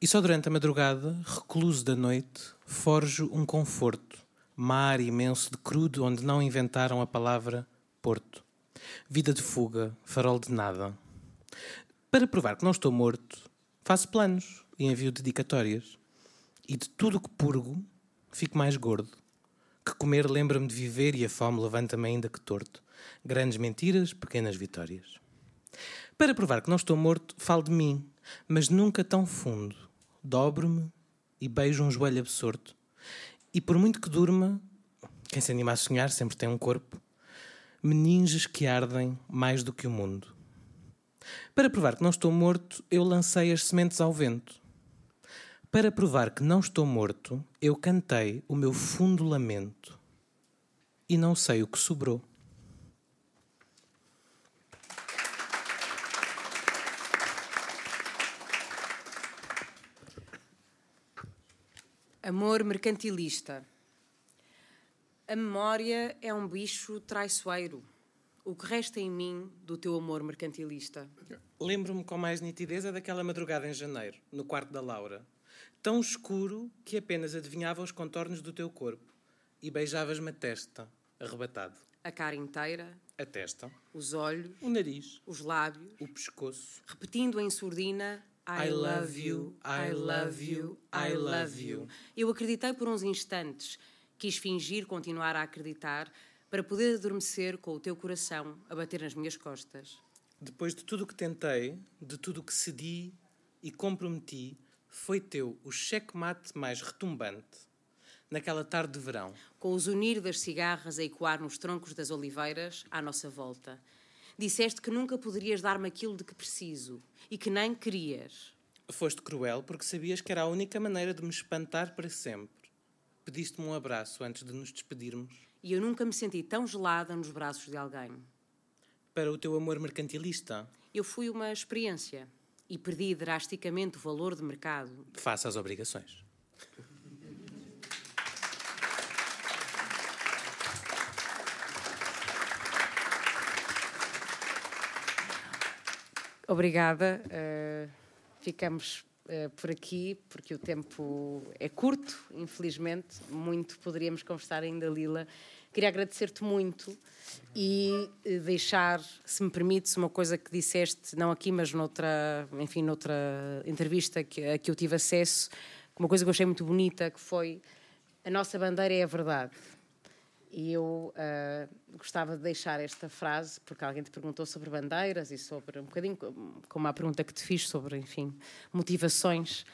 E só durante a madrugada, recluso da noite, forjo um conforto, mar imenso de crudo onde não inventaram a palavra porto. Vida de fuga, farol de nada. Para provar que não estou morto, faço planos e envio dedicatórias. E de tudo que purgo, fico mais gordo. Que comer lembra-me de viver e a fome levanta-me ainda que torto. Grandes mentiras, pequenas vitórias. Para provar que não estou morto, falo de mim, mas nunca tão fundo. Dobro-me e beijo um joelho absorto. E por muito que durma, quem se anima a sonhar sempre tem um corpo. Meninges que ardem mais do que o mundo. Para provar que não estou morto, eu lancei as sementes ao vento. Para provar que não estou morto, eu cantei o meu fundo lamento. E não sei o que sobrou.
Amor mercantilista. A memória é um bicho traiçoeiro. O que resta em mim do teu amor mercantilista?
Lembro-me com mais nitidez a daquela madrugada em janeiro, no quarto da Laura. Tão escuro que apenas adivinhava os contornos do teu corpo. E beijavas-me a testa, arrebatado.
A cara inteira,
A testa,
os olhos,
o nariz,
os lábios,
o pescoço.
repetindo em surdina I, love you, I love you, I love you. Eu acreditei por uns instantes, quis fingir continuar a acreditar para poder adormecer com o teu coração a bater nas minhas costas.
Depois de tudo o que tentei, de tudo o que cedi e comprometi, foi teu o checkmate mais retumbante. Naquela tarde de verão,
com os unir das cigarras a ecoar nos troncos das oliveiras à nossa volta. Disseste que nunca poderias dar-me aquilo de que preciso e que nem querias.
foste cruel porque sabias que era a única maneira de me espantar para sempre. Pediste-me um abraço antes de nos despedirmos.
E eu nunca me senti tão gelada nos braços de alguém.
Para o teu amor mercantilista,
Eu fui uma experiência. e perdi drasticamente o valor de mercado.
Faça as obrigações.
Obrigada. Uh, ficamos uh, por aqui, porque o tempo é curto, infelizmente. Muito poderíamos conversar ainda, Lila. Queria agradecer-te muito e uh, deixar, se me permites, uma coisa que disseste, não aqui, mas noutra, enfim, noutra entrevista que, a que eu tive acesso, uma coisa que eu achei muito bonita, que foi a nossa bandeira é a verdade. E eu uh, gostava de deixar esta frase, porque alguém te perguntou sobre bandeiras e sobre um bocadinho como a pergunta que te fiz sobre, enfim, motivações.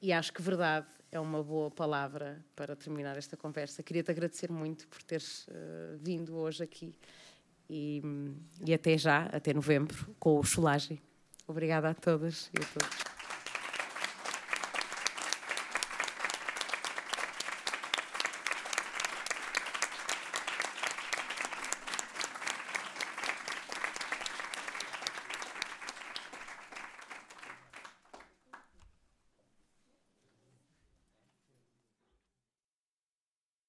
E acho que verdade é uma boa palavra para terminar esta conversa. Queria-te agradecer muito por teres uh, vindo hoje aqui e, e até já, até novembro, com o Cholagem. Obrigada a todas e a todos.